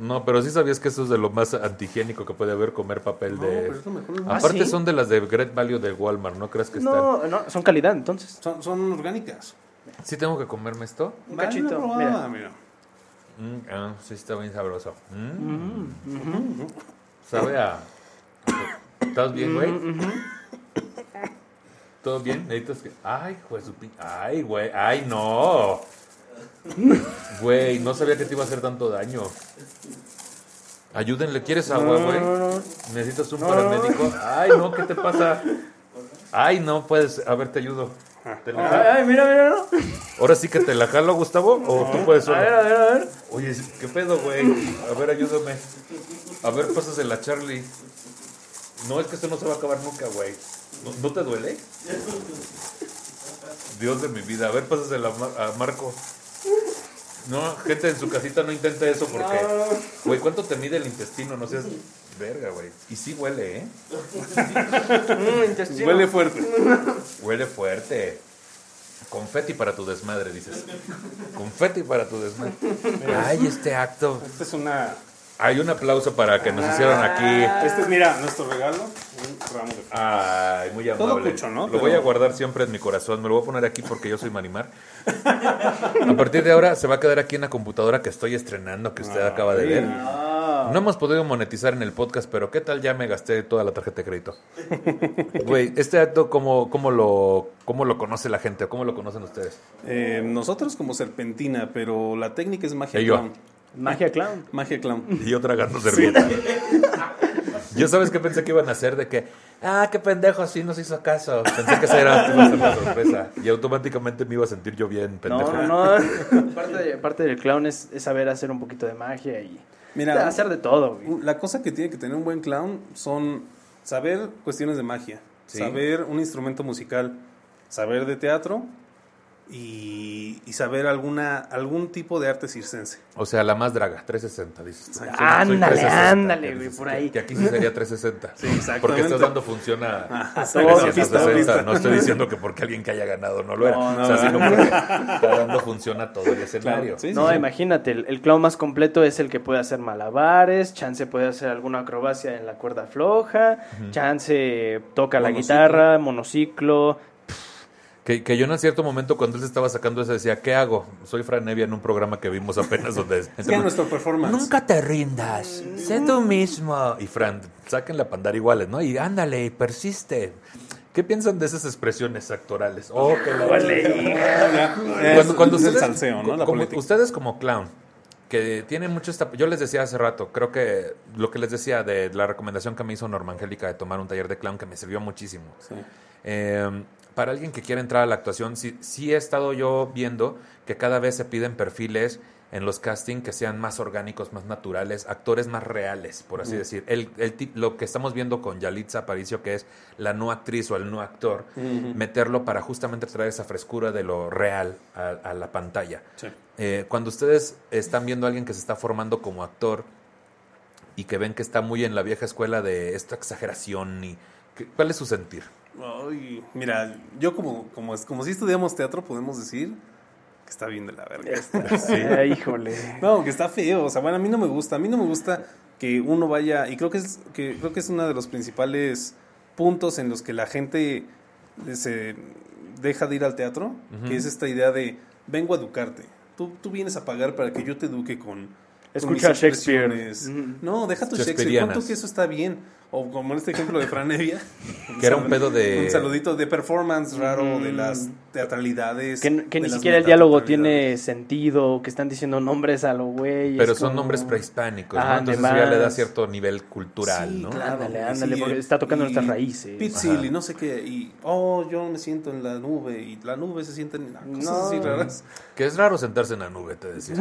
No, pero sí sabías que eso es de lo más antihigiénico que puede haber comer papel No, de... pero mejor. Ah, Aparte ¿sí? son de las de Great Value de Walmart, ¿no crees que están? No, no, son calidad, entonces. Son, son orgánicas. ¿Sí tengo que comerme esto? Un cachito, una probada, mira. Mm, ah, sí está bien sabroso. Mm, Mm. Sabe a... ¿Estás bien, güey? Mm. ¿Todo bien? Necesitas que... Ay, juez su. Ay, güey. Ay, no. Güey, no sabía que te iba a hacer tanto daño. Ayúdenle. ¿Quieres agua, No, güey? no, no. ¿Necesitas un No. paramédico? Ay, no, ¿qué te pasa? Ay, no puedes. A ver, te ayudo. ¿Te la Ay, jalo? ay, mira, mira, no. ¿Ahora sí que te la jalo, Gustavo? ¿O tú puedes A solo? ver, a ver, a ver. Oye, ¿qué pedo, güey? A ver, ayúdame. A ver, pásasela a Charlie. No, es que esto no se va a acabar nunca, güey. ¿No, no te duele? Dios de mi vida. A ver, pásasela a, a Marco. No, gente en su casita no intenta eso porque... Güey, ¿cuánto te mide el intestino? No seas verga, güey. Y sí huele, ¿eh? Mm, intestino. Huele fuerte. Huele fuerte. Confeti para tu desmadre, dices. Confeti para tu desmadre. Ay, este acto. Esta es una. Hay un aplauso para que nos hicieron aquí. Este es, mira, nuestro regalo. Un ramo de Ay, muy amable. Todo cucho, ¿no? Lo Pero- voy a guardar siempre en mi corazón. Me lo voy a poner aquí porque yo soy Marimar. A partir de ahora se va a quedar aquí en la computadora que estoy estrenando, que usted acaba de ver. Ah. No hemos podido monetizar en el podcast, pero ¿qué tal ya me gasté toda la tarjeta de crédito? Güey, este acto, ¿cómo, cómo, lo, ¿cómo lo conoce la gente? o ¿Cómo lo conocen ustedes? Eh, nosotros como serpentina, pero la técnica es magia Y yo. clown. Magia clown. Magia clown. Y yo tragando servilleta. Yo sabes qué pensé que iban a hacer de que, ah, qué pendejo, sí nos hizo caso. Pensé que esa era iba a ser la sorpresa. Y automáticamente me iba a sentir yo bien pendejo. No, no, no. parte, de- parte del clown es, es saber hacer un poquito de magia y Mira, hacer de todo, güey. La cosa que tiene que tener un buen clown son saber cuestiones de magia, Sí. saber un instrumento musical, saber de teatro y, y saber alguna algún tipo de arte circense. O sea, la más draga, 360, dices. Soy- soy Ándale, 360, ándale, güey, dices por ahí. Que aquí sí sería 360. Sí, exactamente. Porque estás dando función a, a todo, 360. pista, No estoy diciendo que porque alguien que haya ganado no lo era. No, o sea, no. sino porque está dando función a todo el escenario. Claro, sí, No, sí. imagínate, el, el clown más completo es el que puede hacer malabares, chance puede hacer alguna acrobacia en la cuerda floja, chance toca la guitarra, monociclo. Que, que yo en cierto momento cuando él se estaba sacando eso decía, ¿qué hago? Soy Fran Evia en un programa que vimos apenas donde... Es que nuestro performance. Nunca te rindas, sé tú mismo. Y Fran, saquen la pandar iguales, ¿no? Y ándale, y persiste. ¿Qué piensan de esas expresiones actorales? Oh, que la- Cuando, es- cuando es el ustedes, salseo, ¿no? La como- ustedes como clown, que tienen mucho esta... Yo les decía hace rato, creo que lo que les decía de la recomendación que me hizo Norma Angélica de tomar un taller de clown que me sirvió muchísimo. Sí. Eh, para alguien que quiera entrar a la actuación, sí, sí he estado yo viendo que cada vez se piden perfiles en los casting que sean más orgánicos, más naturales, actores más reales, por así decir. El, el lo que estamos viendo con Yalitza Aparicio, que es la no actriz o el no actor, meterlo para justamente traer esa frescura de lo real a, a la pantalla. Sí. Eh, cuando ustedes están viendo a alguien que se está formando como actor y que ven que está muy en la vieja escuela de esta exageración, y ¿qué- ¿cuál es su sentir? Ay, mira, yo como, como, es- como si estudiamos teatro podemos decir que está bien de la verga. Eh, híjole. No, que está feo. O sea, bueno, a mí no me gusta. A mí no me gusta que uno vaya. Y creo que es, que, creo que es uno de los principales puntos en los que la gente se deja de ir al teatro, que es esta idea de vengo a educarte. Tú, tú vienes a pagar para que yo te eduque con, Escucha mis Shakespeare. No, deja tu Shakespeare. Shakespeareanas. ¿Cuánto que eso está bien? O como en este ejemplo de Franevia. Que era un pedo de- Un saludito de performance raro, de las teatralidades. Que, que ni siquiera el diálogo tiene sentido, que están diciendo nombres a lo güey. Pero son como- nombres prehispánicos, Ah, ¿no? Entonces eso ya le da cierto nivel cultural, Sí, ¿no? claro, Ándale, ándale, sí, porque eh, está tocando nuestras raíces. Ajá. y no sé qué. Y, oh, yo me siento en la nube. Y la nube se siente en. Cosas No. así raras. Que es raro sentarse en la nube, te decía.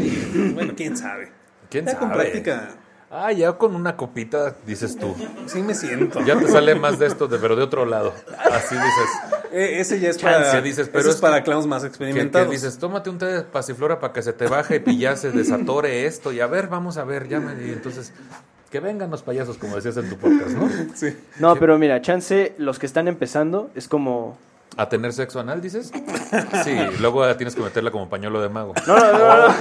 bueno, quién sabe. ¿Quién ya sabe? con práctica. Ah, ya con una copita, dices tú. Sí me siento. Ya te sale más de esto, de, pero de otro lado. Así dices. Eh, ese ya es Chance, para, dices, ese pero es es para que- clowns más Que, experimentados. que dices, tómate un té de pasiflora para que se te baje y ya se desatore esto. Y a ver, vamos a ver, ya me di. Entonces, que vengan los payasos, como decías en tu podcast, ¿no? Sí. No, pero mira, chance, los que están empezando es como... ¿A tener sexo anal, dices? Sí, luego tienes que meterla como pañuelo de mago. No, no, no, no.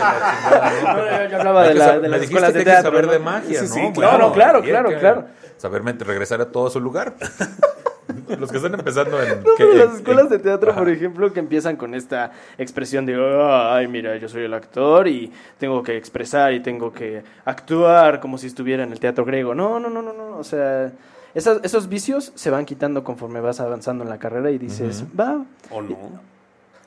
No, yo hablaba de, la, de las escuelas de teatro. saber ¿no? de magia, Sí, ¿no? sí, Bueno, claro. No, no, claro, claro, claro. Saber regresar a todo su lugar. Los que están empezando en... No, ¿qué? pero las escuelas de teatro, Ajá. por ejemplo, que empiezan con esta expresión de, ay, mira, yo soy el actor y tengo que expresar y tengo que actuar como si estuviera en el teatro griego. No, no, no, no, no. O sea, esas- esos vicios se van quitando conforme vas avanzando en la carrera y dices, va. ¿O no?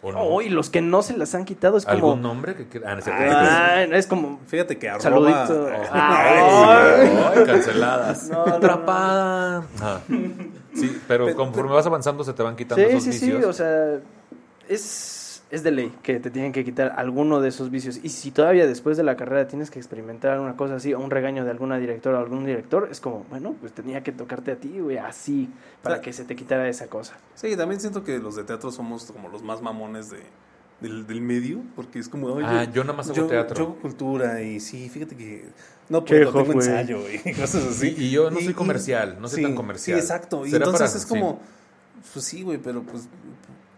¿O no? Oh, y los que no se las han quitado es como... ¿Algún nombre? que quiera- Ah, no. Ah, es como... Fíjate que arroba... Saludito. Oh. Ay. Ay, canceladas. No, no, no. Atrapada. Sí, pero conforme vas avanzando se te van quitando Sí, esos sí, sí, vicios. o sea, es, es de ley que te tienen que quitar alguno de esos vicios. Y si todavía después de la carrera tienes que experimentar alguna cosa así, o un regaño de alguna directora o algún director, es como, bueno, pues tenía que tocarte a ti, güey, así, para O sea, que se te quitara esa cosa. Sí, también siento que los de teatro somos como los más mamones de, del, del medio, porque es como, oye, Ah, yo nada más hago yo, teatro. Yo hago cultura y sí, fíjate que no puedo, tengo ensayo y cosas así. Y- y yo no soy comercial, no soy sí, tan comercial. Sí, exacto. Y entonces para- es como, pues sí, güey, pero pues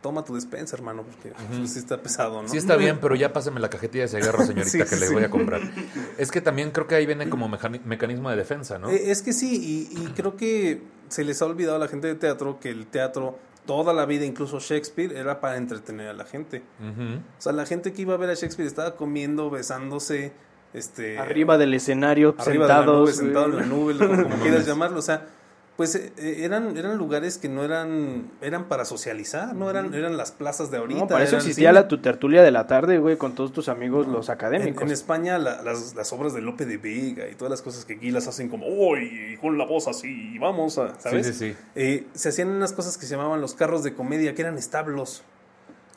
toma tu despensa, hermano, porque pues, sí está pesado, ¿no? Sí está bien, pero ya pásame la cajetilla de cigarros, señorita, Sí, que sí, le voy a comprar. Es que también creo que ahí viene como mecanismo de defensa, ¿no? Eh, es que sí, y, y creo que se les ha olvidado a la gente de teatro que el teatro, toda la vida, incluso Shakespeare, era para entretener a la gente. O sea, la gente que iba a ver a Shakespeare estaba comiendo, besándose, este... Arriba del escenario, arriba de la nube, sentados. sentado en la nube, como, quieras llamarlo. O sea, pues eh, eh, eran, eran lugares que no eran, eran para socializar, no eran, eran las plazas de ahorita. No, para eso existía cine. la tu tertulia de la tarde, güey, con todos tus amigos, los En, académicos. en España la- las, las obras de Lope de Vega y todas las cosas que aquí las hacen como, ¡Uy! Con la voz así, vamos a, ¿sabes? Sí, sí, sí. Eh, se hacían unas cosas que se llamaban los carros de comedia, que eran establos.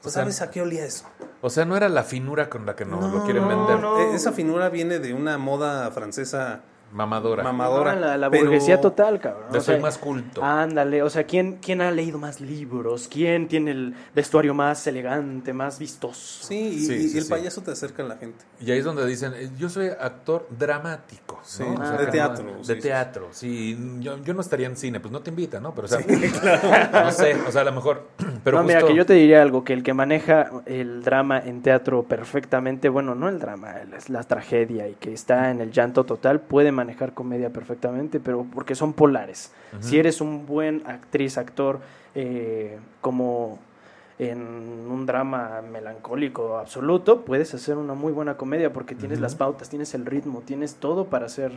O sea, ¿Sabes a qué olía eso? O sea, no era la finura con la que nos lo quieren no, vender. no. Eh, esa finura viene de una moda francesa Mamadora. mamadora. No, la, la pero- burguesía total, cabrón. de O soy sea, más culto. Ándale, o sea, ¿quién, ¿quién ha leído más libros? ¿Quién tiene el vestuario más elegante, más vistoso? Sí, y, Sí, y sí, el sí. payaso te acerca a la gente. Y ahí es donde dicen, eh, yo soy actor dramático. Sí, ¿no? Ah, que de no- teatro. de sí, sí. teatro, sí. Yo, yo no estaría en cine, pues no te invitan, ¿no? Pero, o sea, no sé, o sea, a lo mejor. Pero no, mira, que yo te diría algo, que el que maneja el drama en teatro perfectamente, bueno, no el drama, es la tragedia y que está en el llanto total, puede manejar comedia perfectamente, pero porque son polares. Si eres un buen actriz, actor, eh, como en un drama melancólico absoluto, puedes hacer una muy buena comedia porque tienes las pautas, tienes el ritmo, tienes todo para ser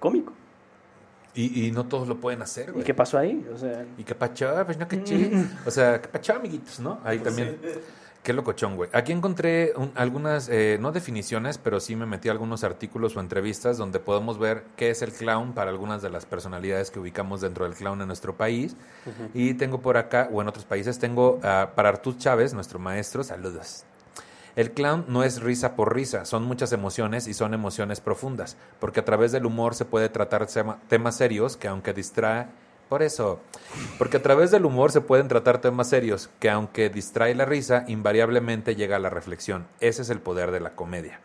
cómico. Y, y no todos lo pueden hacer, ¿Y güey. qué pasó ahí? O sea, Y que pachá, pues no que chi. O sea, que pachá, amiguitos, ¿no? Ahí también. Qué locochón, güey. Aquí encontré un- algunas, eh, no definiciones, pero sí me metí a algunos artículos o entrevistas donde podemos ver qué es el clown para algunas de las personalidades que ubicamos dentro del clown en nuestro país. Y tengo por acá, o en otros países, tengo ah, para Artur Chávez, nuestro maestro, saludos. El clown no es risa por risa, son muchas emociones y son emociones profundas, porque a través del humor se puede tratar temas serios que aunque distrae, por eso, porque a través del humor se pueden tratar temas serios que aunque distrae la risa, invariablemente llega a la reflexión. Ese es el poder de la comedia.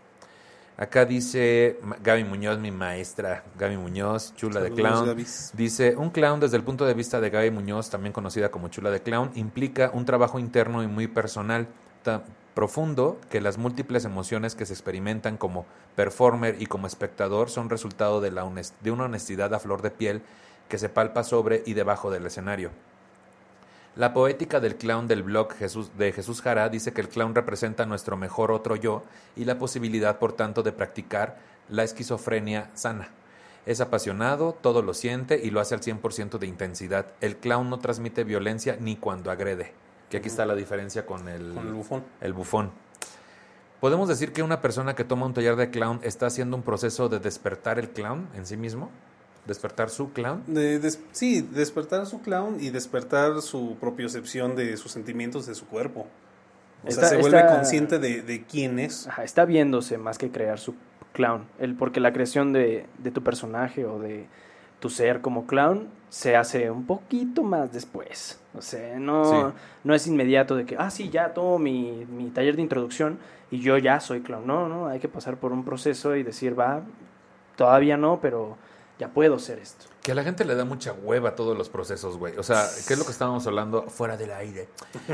Acá dice Gaby Muñoz, mi maestra, Gaby Muñoz, chula de clown. Dice, un clown desde el punto de vista de Gaby Muñoz, también conocida como chula de clown, implica un trabajo interno y muy personal, profundo que las múltiples emociones que se experimentan como performer y como espectador son resultado de, una honestidad a flor de piel que se palpa sobre y debajo del escenario. La poética del clown del blog de Jesús Jara dice que el clown representa nuestro mejor otro yo y la posibilidad, por tanto, de practicar la esquizofrenia sana. Es apasionado, todo lo siente y lo hace al 100% de intensidad. El clown no transmite violencia ni cuando agrede. Que aquí está la diferencia con el, Con el bufón. el bufón. ¿Podemos decir que una persona que toma un taller de clown está haciendo un proceso de despertar el clown en sí mismo? ¿Despertar su clown? De, des- sí, despertar su clown y despertar su propiocepción de sus sentimientos, de su cuerpo. O sea, Está- se vuelve está- consciente de, de quién es. Ajá, está viéndose más que crear su clown. El, porque la creación de, de tu personaje o de tu ser como clown se hace un poquito más después. O sea, no, Sí. no es inmediato de que, ah, sí, ya tomo mi, mi taller de introducción y yo ya soy clown. No, no, hay que pasar por un proceso y decir, va, todavía no, pero ya puedo ser esto. Que a la gente le da mucha hueva todos los procesos, güey. O sea, ¿qué es lo que estábamos hablando fuera del aire?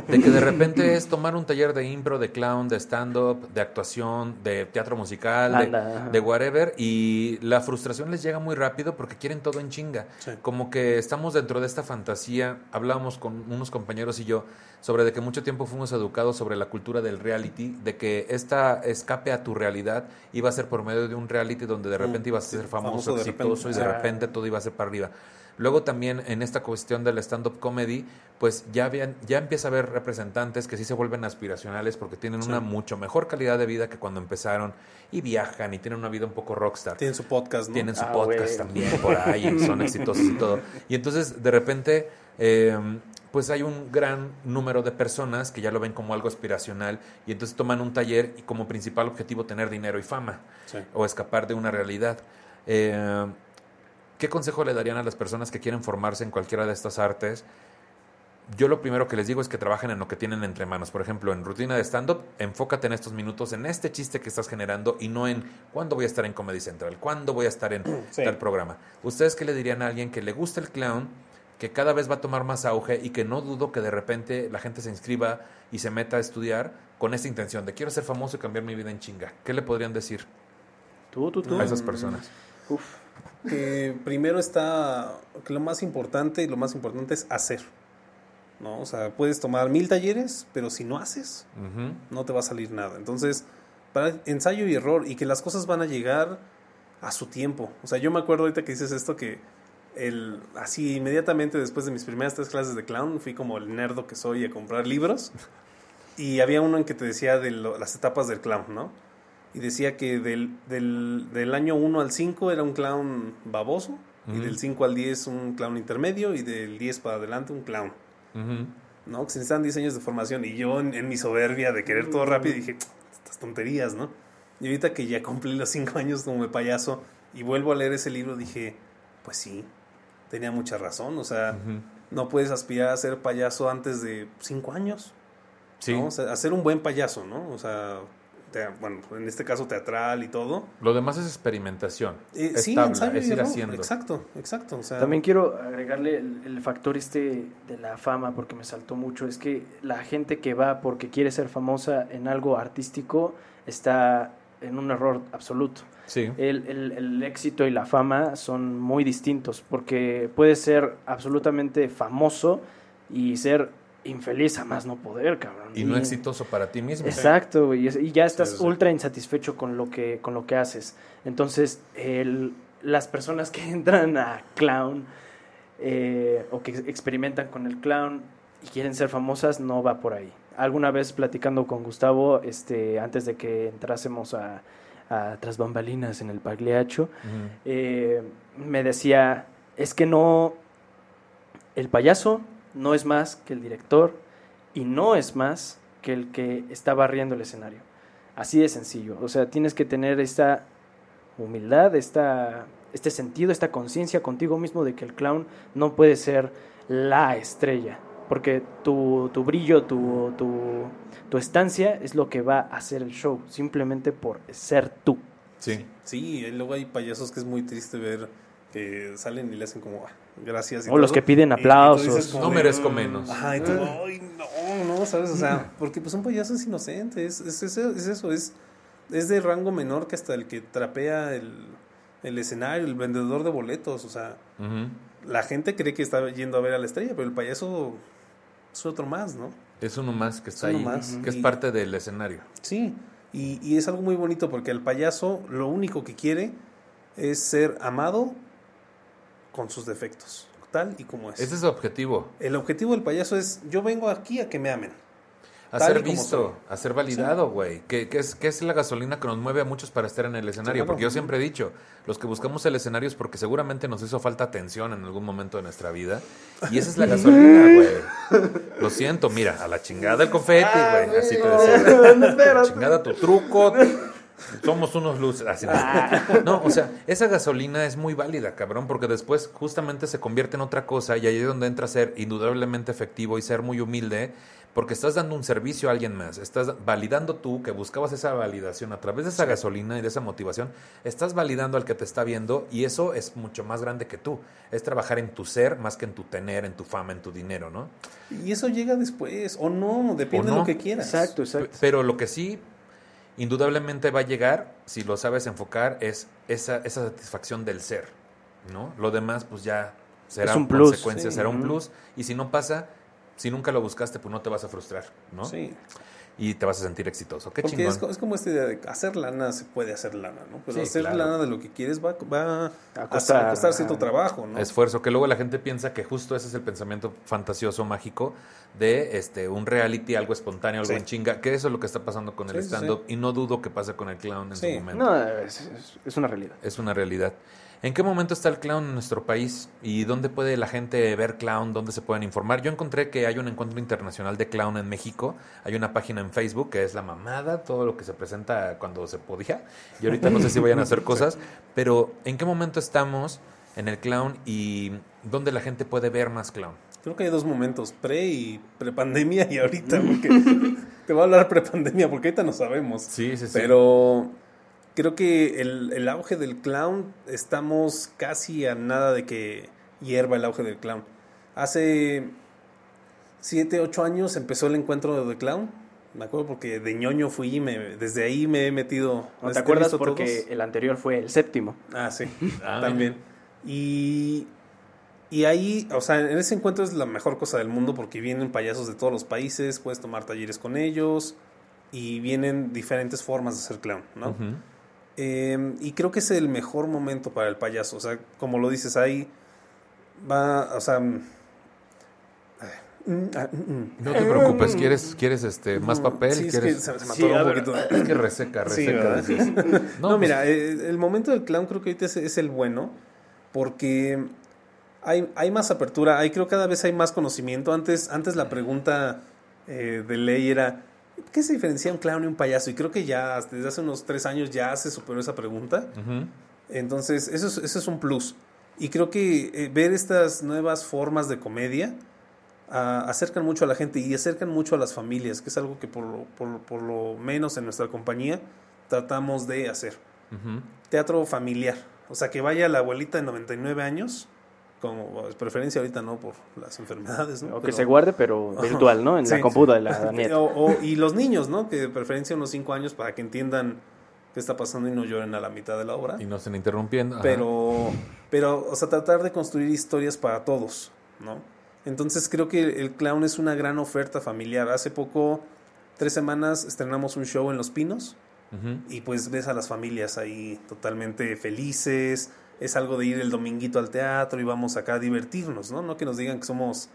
De que de repente es tomar un taller de impro, de clown, de stand-up, de actuación, de teatro musical, de, whatever. Y la frustración les llega muy rápido porque quieren todo en chinga. Sí. Como que estamos dentro de esta fantasía. Hablábamos con unos compañeros y yo sobre de que mucho tiempo fuimos educados sobre la cultura del reality, de que esta escape a tu realidad iba a ser por medio de un reality donde de repente ibas a ser famoso, famoso de exitoso y de repente. repente todo iba a ser para arriba. Luego también en esta cuestión del stand-up comedy, pues ya, habían, ya empieza a haber representantes que sí se vuelven aspiracionales porque tienen una mucho mejor calidad de vida que cuando empezaron y viajan y tienen una vida un poco rockstar. Tienen su podcast, ¿no? Tienen su Ah, podcast también por ahí, son exitosos y todo. Y entonces, de repente, eh, pues hay un gran número de personas que ya lo ven como algo aspiracional y entonces toman un taller y como principal objetivo tener dinero y fama Sí. o escapar de una realidad. Eh, ¿Qué consejo le darían a las personas que quieren formarse en cualquiera de estas artes? Yo lo primero que les digo es que trabajen en lo que tienen entre manos. Por ejemplo, en rutina de stand-up, enfócate en estos minutos, en este chiste que estás generando y no en cuándo voy a estar en Comedy Central, cuándo voy a estar en Sí. tal programa. ¿Ustedes qué le dirían a alguien que le gusta el clown, que cada vez va a tomar más auge y que no dudo que de repente la gente se inscriba y se meta a estudiar con esta intención de quiero ser famoso y cambiar mi vida en chinga? ¿Qué le podrían decir Tú, tú, tú. a esas personas? Uf. Que primero está, que lo más importante y lo más importante es hacer. ¿no? O sea, puedes tomar mil talleres, pero si no haces, no te va a salir nada. Entonces, para ensayo y error y que las cosas van a llegar a su tiempo. O sea, yo me acuerdo ahorita que dices esto que el, así inmediatamente después de mis primeras tres clases de clown fui como el nerdo que soy a comprar libros y había uno en que te decía de lo- las etapas del clown, ¿no? Y decía que del, del, del año 1 al 5 era un clown baboso y del 5 al 10 un clown intermedio y del 10 para adelante un clown. ¿no? Que se necesitan 10 años de formación. Y yo, en, en mi soberbia de querer todo rápido, dije, estas tonterías, ¿no? Y ahorita que ya cumplí los 5 años como payaso y vuelvo a leer ese libro, dije, pues sí, tenía mucha razón. O sea, no puedes aspirar a ser payaso antes de 5 años. Sí. ¿no? O sea, a ser un buen payaso, ¿no? O sea, te- bueno, en este caso teatral y todo. Lo demás es experimentación. Eh, es sí, tabla, ensayo es ir error. haciendo. Exacto, exacto. O sea, También quiero agregarle el, el factor este de la fama porque me saltó mucho. Es que la gente que va porque quiere ser famosa en algo artístico está en un error absoluto. Sí. El, el- el éxito y la fama son muy distintos porque puedes ser absolutamente famoso y ser infeliz a más no poder, cabrón. Y no exitoso para ti mismo. Exacto, güey, y, ya estás Sí, sí. ultra insatisfecho con lo que, con lo que haces. Entonces, el- las personas que entran a clown eh, o que ex- experimentan con el clown y quieren ser famosas, no va por ahí. Alguna vez platicando con Gustavo, este, antes de que entrásemos a, a Tras Bambalinas en el Pagliaccio, Ujú. eh, me decía, es que no, el payaso no es más que el director y no es más que el que está barriendo el escenario. Así de sencillo. O sea, tienes que tener esta humildad, esta, este sentido, esta conciencia contigo mismo de que el clown no puede ser la estrella. Porque tu, tu brillo, tu, tu, tu estancia es lo que va a hacer el show, simplemente por ser tú. Sí. Sí, y luego hay payasos que es muy triste ver que salen y le hacen como "Ah, gracias. y O los que piden Y- y tú aplausos. dices como No merezco menos. Ajá, y tú, ay, no, no, ¿sabes? O sea, porque pues un payaso es inocente, es, es, eso, es eso, es, es de rango menor que hasta el que trapea el, el escenario, el vendedor de boletos, o sea, la gente cree que está yendo a ver a la estrella, pero el payaso es otro más, ¿no? Es uno más que está Es ahí, uno más. que es Y- parte del escenario. Sí, y, y es algo muy bonito porque el payaso lo único que quiere es ser amado con sus defectos, tal y como es. Ese es su objetivo, El objetivo del payaso es, yo vengo aquí a que me amen. a ser visto, soy. a ser validado, güey. Que, que es, que es la gasolina que nos mueve a muchos para estar en el escenario. Claro. Porque yo siempre he dicho, los que buscamos el escenario es porque seguramente nos hizo falta atención en algún momento de nuestra vida. Y esa es la gasolina, güey. Lo siento, mira, a la chingada el confeti, güey. Así te decía. chingada tu truco. Somos unos luces. Así no. no, o sea, esa gasolina es muy válida, cabrón, porque después justamente se convierte en otra cosa y ahí es donde entra a ser indudablemente efectivo y ser muy humilde, porque estás dando un servicio a alguien más. Estás validando tú que buscabas esa validación a través de esa gasolina y de esa motivación. Estás validando al que te está viendo y eso es mucho más grande que tú. Es trabajar en tu ser más que en tu tener, en tu fama, en tu dinero, ¿no? Y eso llega después, o no, depende O de lo que quieras. Exacto, exacto. Pero lo que sí, indudablemente va a llegar, si lo sabes enfocar, es esa, esa satisfacción del ser, ¿no? Lo demás, pues ya será un plus, consecuencia, sí. será un plus. Y si no pasa, si nunca lo buscaste, pues no te vas a frustrar, ¿no? Sí, Y te vas a sentir exitoso. Qué porque chingón. es, es como esta idea de hacer lana, se puede hacer lana, ¿no? Pero Sí, hacer claro. lana de lo que quieres va, va a, A a costar- costar, cierto trabajo, ¿no? esfuerzo, que luego la gente piensa que justo ese es el pensamiento fantasioso, mágico, de este un reality, algo espontáneo, algo Sí. en chinga, que eso es lo que está pasando con el Sí, stand-up, y no dudo que pase con el clown en Sí. su momento. No, es una realidad. Es una realidad. ¿En qué momento está el clown en nuestro país? ¿Y dónde puede la gente ver clown? ¿Dónde se pueden informar? Yo encontré que hay un encuentro internacional de clown en México. Hay una página en Facebook que es La Mamada, todo lo que se presenta cuando se podía. Y ahorita no sé si vayan a hacer cosas. Pero ¿en qué momento estamos en el clown y dónde la gente puede ver más clown? Creo que hay dos momentos, pre y prepandemia y ahorita, porque te voy a hablar prepandemia, porque ahorita no sabemos. Sí, sí, sí. Pero creo que el, el auge del clown, estamos casi a nada de que hierva el auge del clown. Hace 7, 8 años empezó el encuentro de clown. Me acuerdo porque de ñoño fui y me, desde ahí me he metido. ¿No te acuerdas? Porque todos. el anterior fue el séptimo. Ah, sí, Ah, también. Y, y ahí, o sea, en ese encuentro es la mejor cosa del mundo porque vienen payasos de todos los países, puedes tomar talleres con ellos y vienen diferentes formas de ser clown, ¿no? Ujú. Eh, y creo que es el mejor momento para el payaso, o sea, como lo dices ahí, va, o sea... mm, mm, mm. No te preocupes, ¿quieres, quieres este, más papel? Sí, es que ¿Quieres- se, Sí, un poquito. Es que reseca, reseca. No, pues, mira, eh, el momento del clown creo que ahorita es, es el bueno, porque hay, hay más apertura, hay creo cada vez hay más conocimiento. Antes, antes la pregunta eh, de ley era, ¿qué se diferencia un clown y un payaso? Y creo que ya desde hace unos tres años ya se superó esa pregunta. Entonces, eso es, eso es un plus. Y creo que eh, ver estas nuevas formas de comedia acercan mucho a la gente y acercan mucho a las familias, que es algo que por lo, por, por lo menos en nuestra compañía tratamos de hacer. Teatro familiar. O sea, que vaya la abuelita de 99 años, como es preferencia ahorita no por las enfermedades, ¿no? O que Pero- se guarde, pero virtual, ¿no? En Sí, la computa sí. de la nieta. O- o- y los niños, ¿no? Que de preferencia unos 5 años para que entiendan qué está pasando y no lloren a la mitad de la obra. Y no estén interrumpiendo. ajá. Pero, pero, o sea, tratar de construir historias para todos, ¿no? Entonces creo que el clown es una gran oferta familiar. Hace poco, tres semanas, estrenamos un show en Los Pinos y pues ves a las familias ahí totalmente felices. Es algo de ir el dominguito al teatro y vamos acá a divertirnos, ¿no? No que nos digan que somos,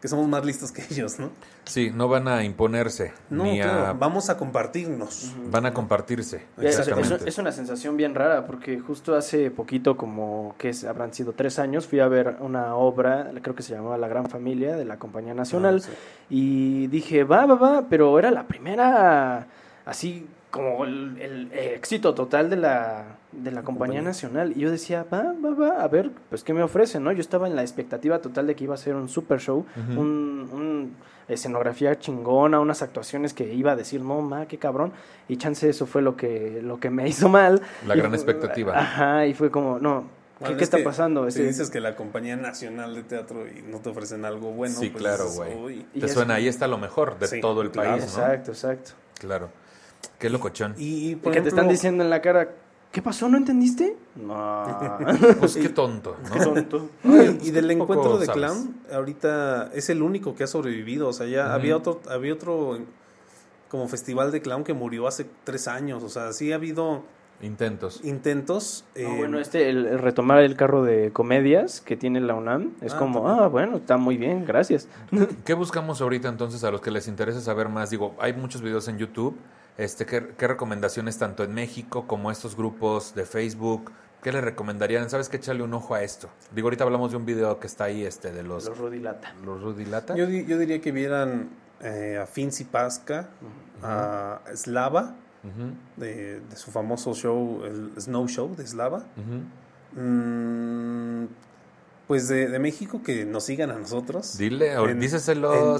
que somos más listos que ellos, ¿no? Sí, no van a imponerse, No, ni claro, a... vamos a compartirnos. Van a compartirse. Es- Exactamente. es una sensación bien rara porque justo hace poquito, como que es- habrán sido tres años, fui a ver una obra, creo que se llamaba La Gran Familia de la Compañía Nacional Ah, sí. y dije, va, va, va, pero era la primera, así como el, el éxito total de la, de la Compañía compañía. Nacional. Y yo decía, va, va, va, a ver, pues qué me ofrecen, ¿no? Yo estaba en la expectativa total de que iba a ser un super show, Ujú. un, un escenografía chingona, unas actuaciones que iba a decir, no, ma, qué cabrón. Y chance eso fue lo que, lo que me hizo mal. La Y gran fue- Expectativa. Ajá, y fue como, no, ¿qué, Bueno, qué es está que pasando? Si Ese- dices que la compañía nacional de teatro y no te ofrecen algo bueno, sí, pues claro, güey. Te es- suena, ahí está lo mejor de Sí, todo el claro. país, ¿no? Exacto, exacto. Claro. Qué locochón. Y, Y por que te están diciendo en la cara, ¿Qué pasó? ¿No entendiste? No. Pues qué tonto, ¿no? Qué tonto. Ay, y del encuentro de ¿sabes? clown, ahorita es el único que ha sobrevivido. O sea, ya había otro, había otro como festival de clown que murió hace tres años. O sea, sí ha habido Intentos. intentos. No, eh, bueno, este, el, el retomar el carro de comedias que tiene la UNAM, es Ah, como, también. ah, bueno, está muy bien, gracias. ¿Qué buscamos ahorita entonces a los que les interesa saber más? Digo, hay muchos videos en YouTube. Este, ¿qué, qué recomendaciones tanto en México como estos grupos de Facebook? ¿Qué le recomendarían? ¿Sabes qué? Echarle un ojo a esto. Digo, ahorita hablamos de un video que está ahí, este, de los, Los Rudilata. los Rudy Lata. yo, di- yo diría que vieran eh, a Finzi Pasca, a Slava, de, de su famoso show, el Snow Show de Slava. Mm, pues de, de México que nos sigan a nosotros. Dile, En-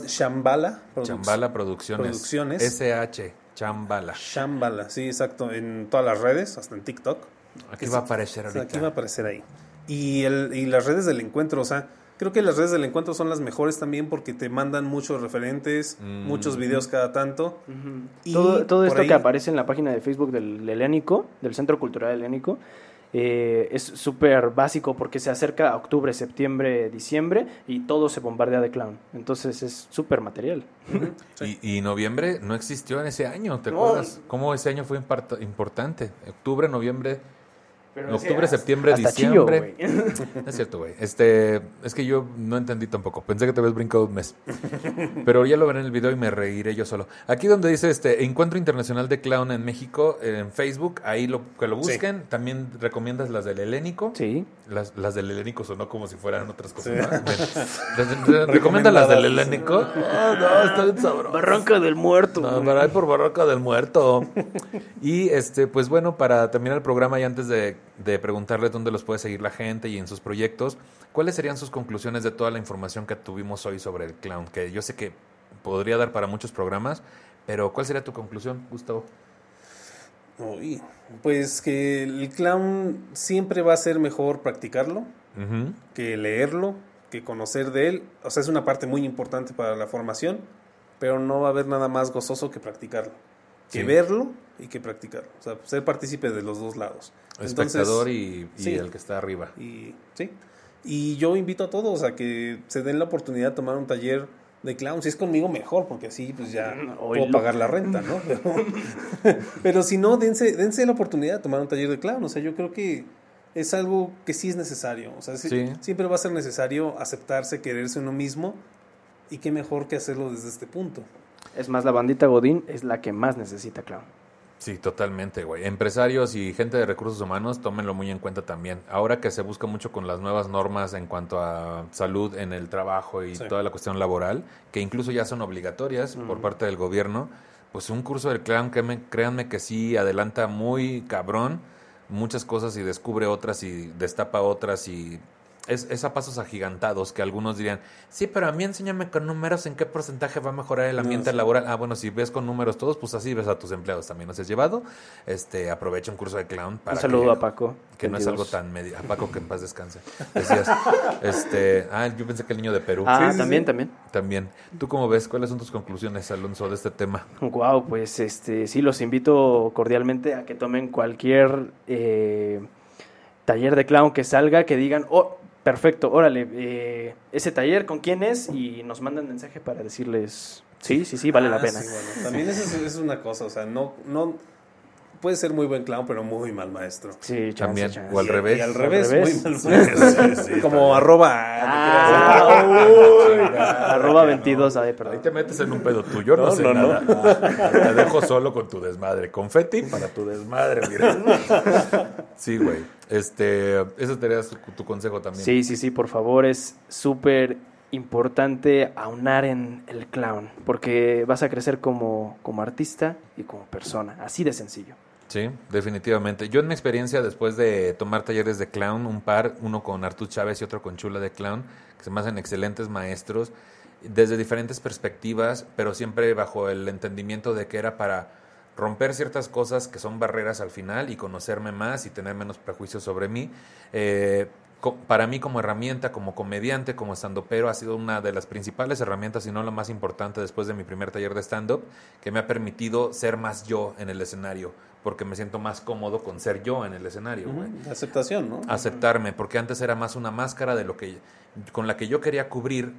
en Shambhala. Produc- Chambala Producciones. Producciones. SH, Chambala. Shambhala, sí, exacto. En todas las redes, hasta en TikTok. Aquí va a aparecer O sea, ahorita. aquí va a aparecer ahí. Y, el, y las redes del encuentro, o sea, creo que las redes del encuentro son las mejores también porque te mandan muchos referentes, Mm. muchos videos cada tanto. Y todo esto ahí- que aparece en la página de Facebook del Helénico, del Centro Cultural Helénico, eh, es súper básico porque se acerca a octubre, septiembre, diciembre y todo se bombardea de clown. Entonces es súper material. Sí. Y, y noviembre no existió en ese año, ¿te No. acuerdas? ¿Cómo ese año fue importante? Octubre, noviembre, Pero octubre, ese- septiembre, hasta chillo, diciembre. güey. es cierto, güey. Este, es que yo no entendí tampoco. Pensé que te habías brincado un mes. Pero ya lo veré en el video y me reiré yo solo. Aquí donde dice este Encuentro Internacional de Clown en México, en Facebook, ahí lo, que lo Sí. busquen. También recomiendas las del Helénico. Sí. Las, las del Helénico sonó como si fueran otras cosas. Sí. ¿no? Re- re- ¿Recomiendas las del Helénico? Ah, no, está bien sabroso. Barranca del Muerto. No, para ahí por Barroca del Muerto. y este, pues bueno, para terminar el programa y antes de, de preguntarle dónde los puede seguir la gente y en sus proyectos, ¿cuáles serían sus conclusiones de toda la información que tuvimos hoy sobre el clown? Que yo sé que podría dar para muchos programas, pero ¿cuál sería tu conclusión, Gustavo? Uy, pues que el clown siempre va a ser mejor practicarlo que leerlo, que conocer de él. O sea, es una parte muy importante para la formación, pero no va a haber nada más gozoso que practicarlo. Que Sí. verlo y que practicarlo. O sea, ser partícipe de los dos lados. Espectador y, y sí. el que está arriba. Y, sí. y yo invito a todos a que se den la oportunidad de tomar un taller de clown. Si es conmigo, mejor, porque así pues ya Mm, puedo pagar la renta, ¿no? Pero, pero si no, dense, dense la oportunidad de tomar un taller de clown. O sea, yo creo que es algo que sí es necesario. O sea, sí- Sí. siempre va a ser necesario aceptarse, quererse uno mismo. Y qué mejor que hacerlo desde este punto. Es más, la bandita Godín es la que más necesita clown. Sí, totalmente, güey. Empresarios y gente de recursos humanos, tómenlo muy en cuenta también. Ahora que se busca mucho con las nuevas normas en cuanto a salud en el trabajo y Sí. toda la cuestión laboral, que incluso ya son obligatorias por parte del gobierno, pues un curso del clown, que me- créanme que sí adelanta muy cabrón muchas cosas y descubre otras y destapa otras y es, es a pasos agigantados que algunos dirían, sí, pero a mí enséñame con números en qué porcentaje va a mejorar el No, ambiente sí. laboral. Ah, bueno, si ves con números todos, pues así ves a tus empleados también. ¿No has llevado? Este, aprovecha un curso de clown para Un saludo que, a Paco. que no es algo 22. tan medio. A Paco que en paz descanse. Decías, este, ah, yo pensé que el niño de Perú. Ah, sí, también, sí. también. También. ¿Tú cómo ves? ¿Cuáles son tus conclusiones, Alonso, de este tema? Wow, pues este sí los invito cordialmente a que tomen cualquier eh, taller de clown que salga, que digan, oh, perfecto, órale, eh, ese taller con quién es y nos mandan mensaje para decirles, sí, sí, sí, vale la Ah, pena. sí, bueno, también eso es, es una cosa. O sea, no, no. Puede ser muy buen clown, pero muy mal maestro. Sí, chance, También, chance. o al revés. Y al Al revés, revés. muy mal maestro. Como arroba. Ah, uy, arroba 22, ay, Ahí perdón. te metes en un pedo tuyo, no, No, sé no, no. nada. Te dejo solo con tu desmadre. Confeti para tu desmadre, mira. Sí, güey. Este, ese sería su- tu consejo también. Sí, sí, sí, por favor, es súper importante aunar en el clown, porque vas a crecer como, como artista y como persona, así de sencillo. Sí, definitivamente. Yo en mi experiencia, después de tomar talleres de clown, un par, uno con Artur Chávez y otro con Chula de Clown, que se me hacen excelentes maestros, desde diferentes perspectivas, pero siempre bajo el entendimiento de que era para romper ciertas cosas que son barreras al final y conocerme más y tener menos prejuicios sobre mí. Eh, para mí como herramienta, como comediante, como pero ha sido una de las principales herramientas, si no la más importante después de mi primer taller de stand-up, que me ha permitido ser más yo en el escenario, porque me siento más cómodo con ser yo en el escenario. Aceptación, ¿no? Aceptarme, porque antes era más una máscara de lo que con la que yo quería cubrir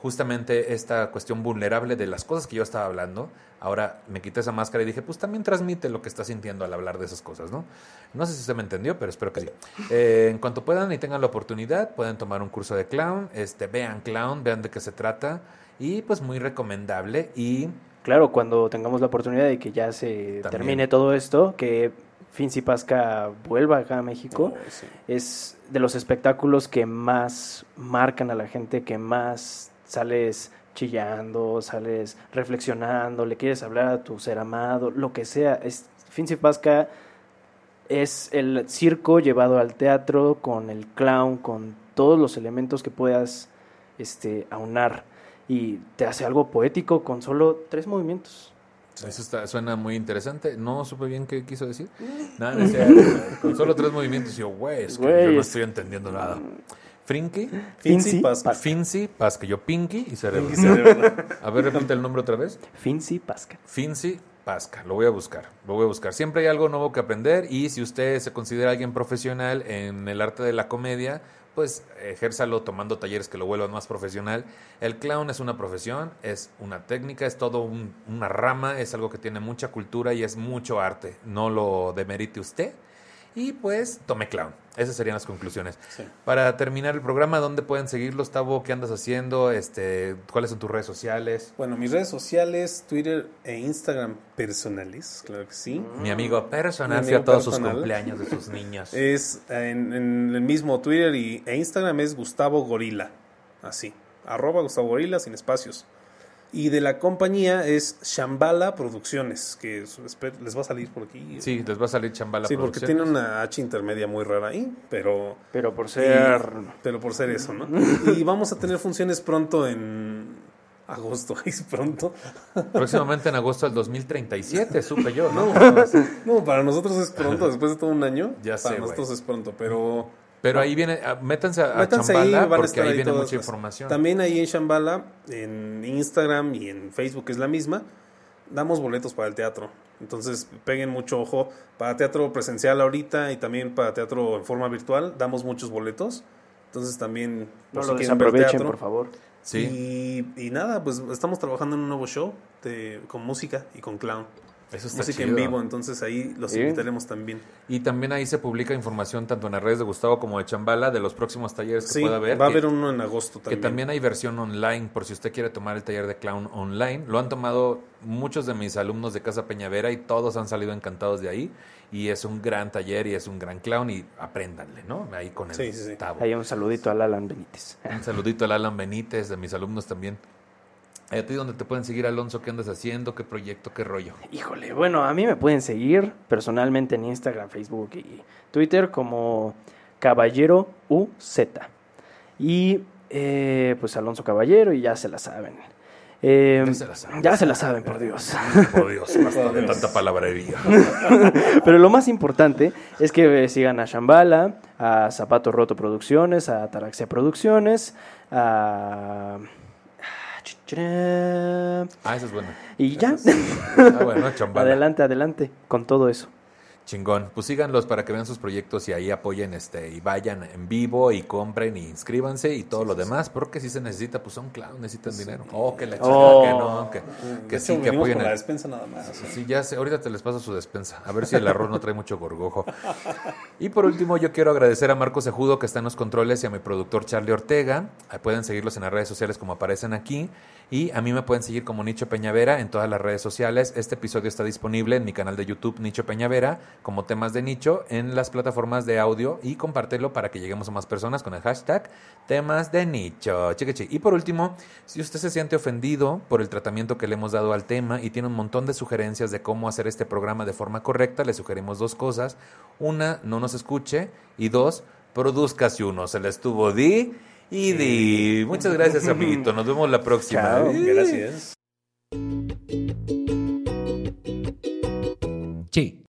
justamente esta cuestión vulnerable de las cosas que yo estaba hablando. Ahora me quité esa máscara y dije, pues también transmite lo que está sintiendo al hablar de esas cosas, ¿no? No sé si se me entendió, pero espero que sí. Eh, en cuanto puedan y tengan la oportunidad, pueden tomar un curso de clown, este, vean clown, vean de qué se trata y pues muy recomendable y... Claro, cuando tengamos la oportunidad de que ya se termine todo esto, que Finzi Pasca vuelva acá a México, oh, es de los espectáculos que más marcan a la gente, que más sales chillando, sales reflexionando, le quieres hablar a tu ser amado, lo que sea. Es, Finzi Pasca es el circo llevado al teatro con el clown, con todos los elementos que puedas este, aunar y te hace algo poético con solo tres movimientos. Eso está, suena muy interesante. No supe bien qué quiso decir. Nada, con solo tres movimientos. Y yo, güey, es que yo no estoy entendiendo nada. Frinky. Finzi Pasca. Finzi Pasca. Yo Pinky y Cerebro. A ver, repite el nombre otra vez. Finzi Pasca. Finzi Pasca. Lo voy a buscar. Lo voy a buscar. Siempre hay algo nuevo que aprender y si usted se considera alguien profesional en el arte de la comedia, pues ejérzalo tomando talleres que lo vuelvan más profesional. El clown es una profesión, es una técnica, es todo una rama, es algo que tiene mucha cultura y es mucho arte. No lo demerite usted y pues tome clown. Esas serían las conclusiones. Para terminar el programa, ¿dónde pueden seguirlos, Tavo? ¿Qué andas haciendo? Este, ¿Cuáles son tus redes sociales? Bueno, mis redes sociales, Twitter e Instagram personales, claro que sí. Mi amigo personal, a todos sus cumpleaños de sus niños. Es en, el mismo Twitter y, e Instagram es Gustavo Gorila, así, arroba Gustavo Gorila sin espacios. Y de la compañía es Shambhala Producciones, que les va a salir por aquí. Sí, les va a salir Shambhala sí, Producciones. Sí, porque tiene una H intermedia muy rara ahí, pero... Pero por ser... pero por ser eso, ¿no? y vamos a tener funciones pronto en agosto, es pronto. Próximamente en agosto del 2037, supe yo, ¿no? No, para nosotros es pronto, después de todo un año. Ya para nosotros es pronto, pero pero ahí viene, ah, métanse a, Chambala porque ahí, viene mucha información. También ahí en Chambala, en Instagram y en Facebook es la misma, damos boletos para el teatro. Entonces peguen mucho ojo para teatro presencial ahorita y también para teatro en forma virtual, damos muchos boletos. Entonces también no lo desaprovechen, por favor. Sí. Y, y, nada, pues estamos trabajando en un nuevo show de, con música y con clown. Eso está música en vivo, entonces ahí los invitaremos también. Y también ahí se publica información tanto en las redes de Gustavo como de Chambala de los próximos talleres que pueda haber. Va a haber uno en agosto también. Que también hay versión online por si usted quiere tomar el taller de clown online. Lo han tomado muchos de mis alumnos de Casa Peñavera y todos han salido encantados de ahí. Y es un gran taller y es un gran clown y apréndanle, ¿no? Ahí con el sí, sí, Ahí un saludito al Alan Benítez. Un saludito al Alan Benítez, de mis alumnos también. ¿A ti dónde te pueden seguir, Alonso? ¿Qué andas haciendo? ¿Qué proyecto? ¿Qué rollo? Híjole, bueno, a mí me pueden seguir personalmente en Instagram, Facebook y Twitter como Caballero UZ. Y eh, pues Alonso Caballero y ya se la saben. Eh, ya, se la saben. ya se la saben, por Dios. Por Dios, de tanta palabrería. Pero lo más importante es que sigan a Shambhala, a Zapato Roto Producciones, a Taraxia Producciones, a Ah, eso es bueno. Y ya. Ah, bueno, adelante, adelante con todo eso. Chingón. Pues síganlos para que vean sus proyectos y ahí apoyen este y vayan en vivo y compren y inscríbanse y todo lo demás, porque si se necesita, pues son clown, necesitan dinero. Oh, que la chica, oh. que no, que, que sí, que apoyen. la despensa nada más. Sí, ya sé, ahorita te les paso su despensa, a ver si el arroz no trae mucho gorgojo. Y por último, yo quiero agradecer a Marcos Ejudo que está en los controles y a mi productor Charlie Ortega. Pueden seguirlos en las redes sociales como aparecen aquí. Y a mí me pueden seguir como Nicho Peñavera en todas las redes sociales. Este episodio está disponible en mi canal de YouTube Nicho Peñavera como temas de nicho en las plataformas de audio y compártelo para que lleguemos a más personas con el hashtag temas de nicho. Chique, Y por último, si usted se siente ofendido por el tratamiento que le hemos dado al tema y tiene un montón de sugerencias de cómo hacer este programa de forma correcta, le sugerimos dos cosas. Una, no nos escuche y dos, produzca si uno se le estuvo di y di. Muchas gracias, amiguito. Nos vemos la próxima. Gracias.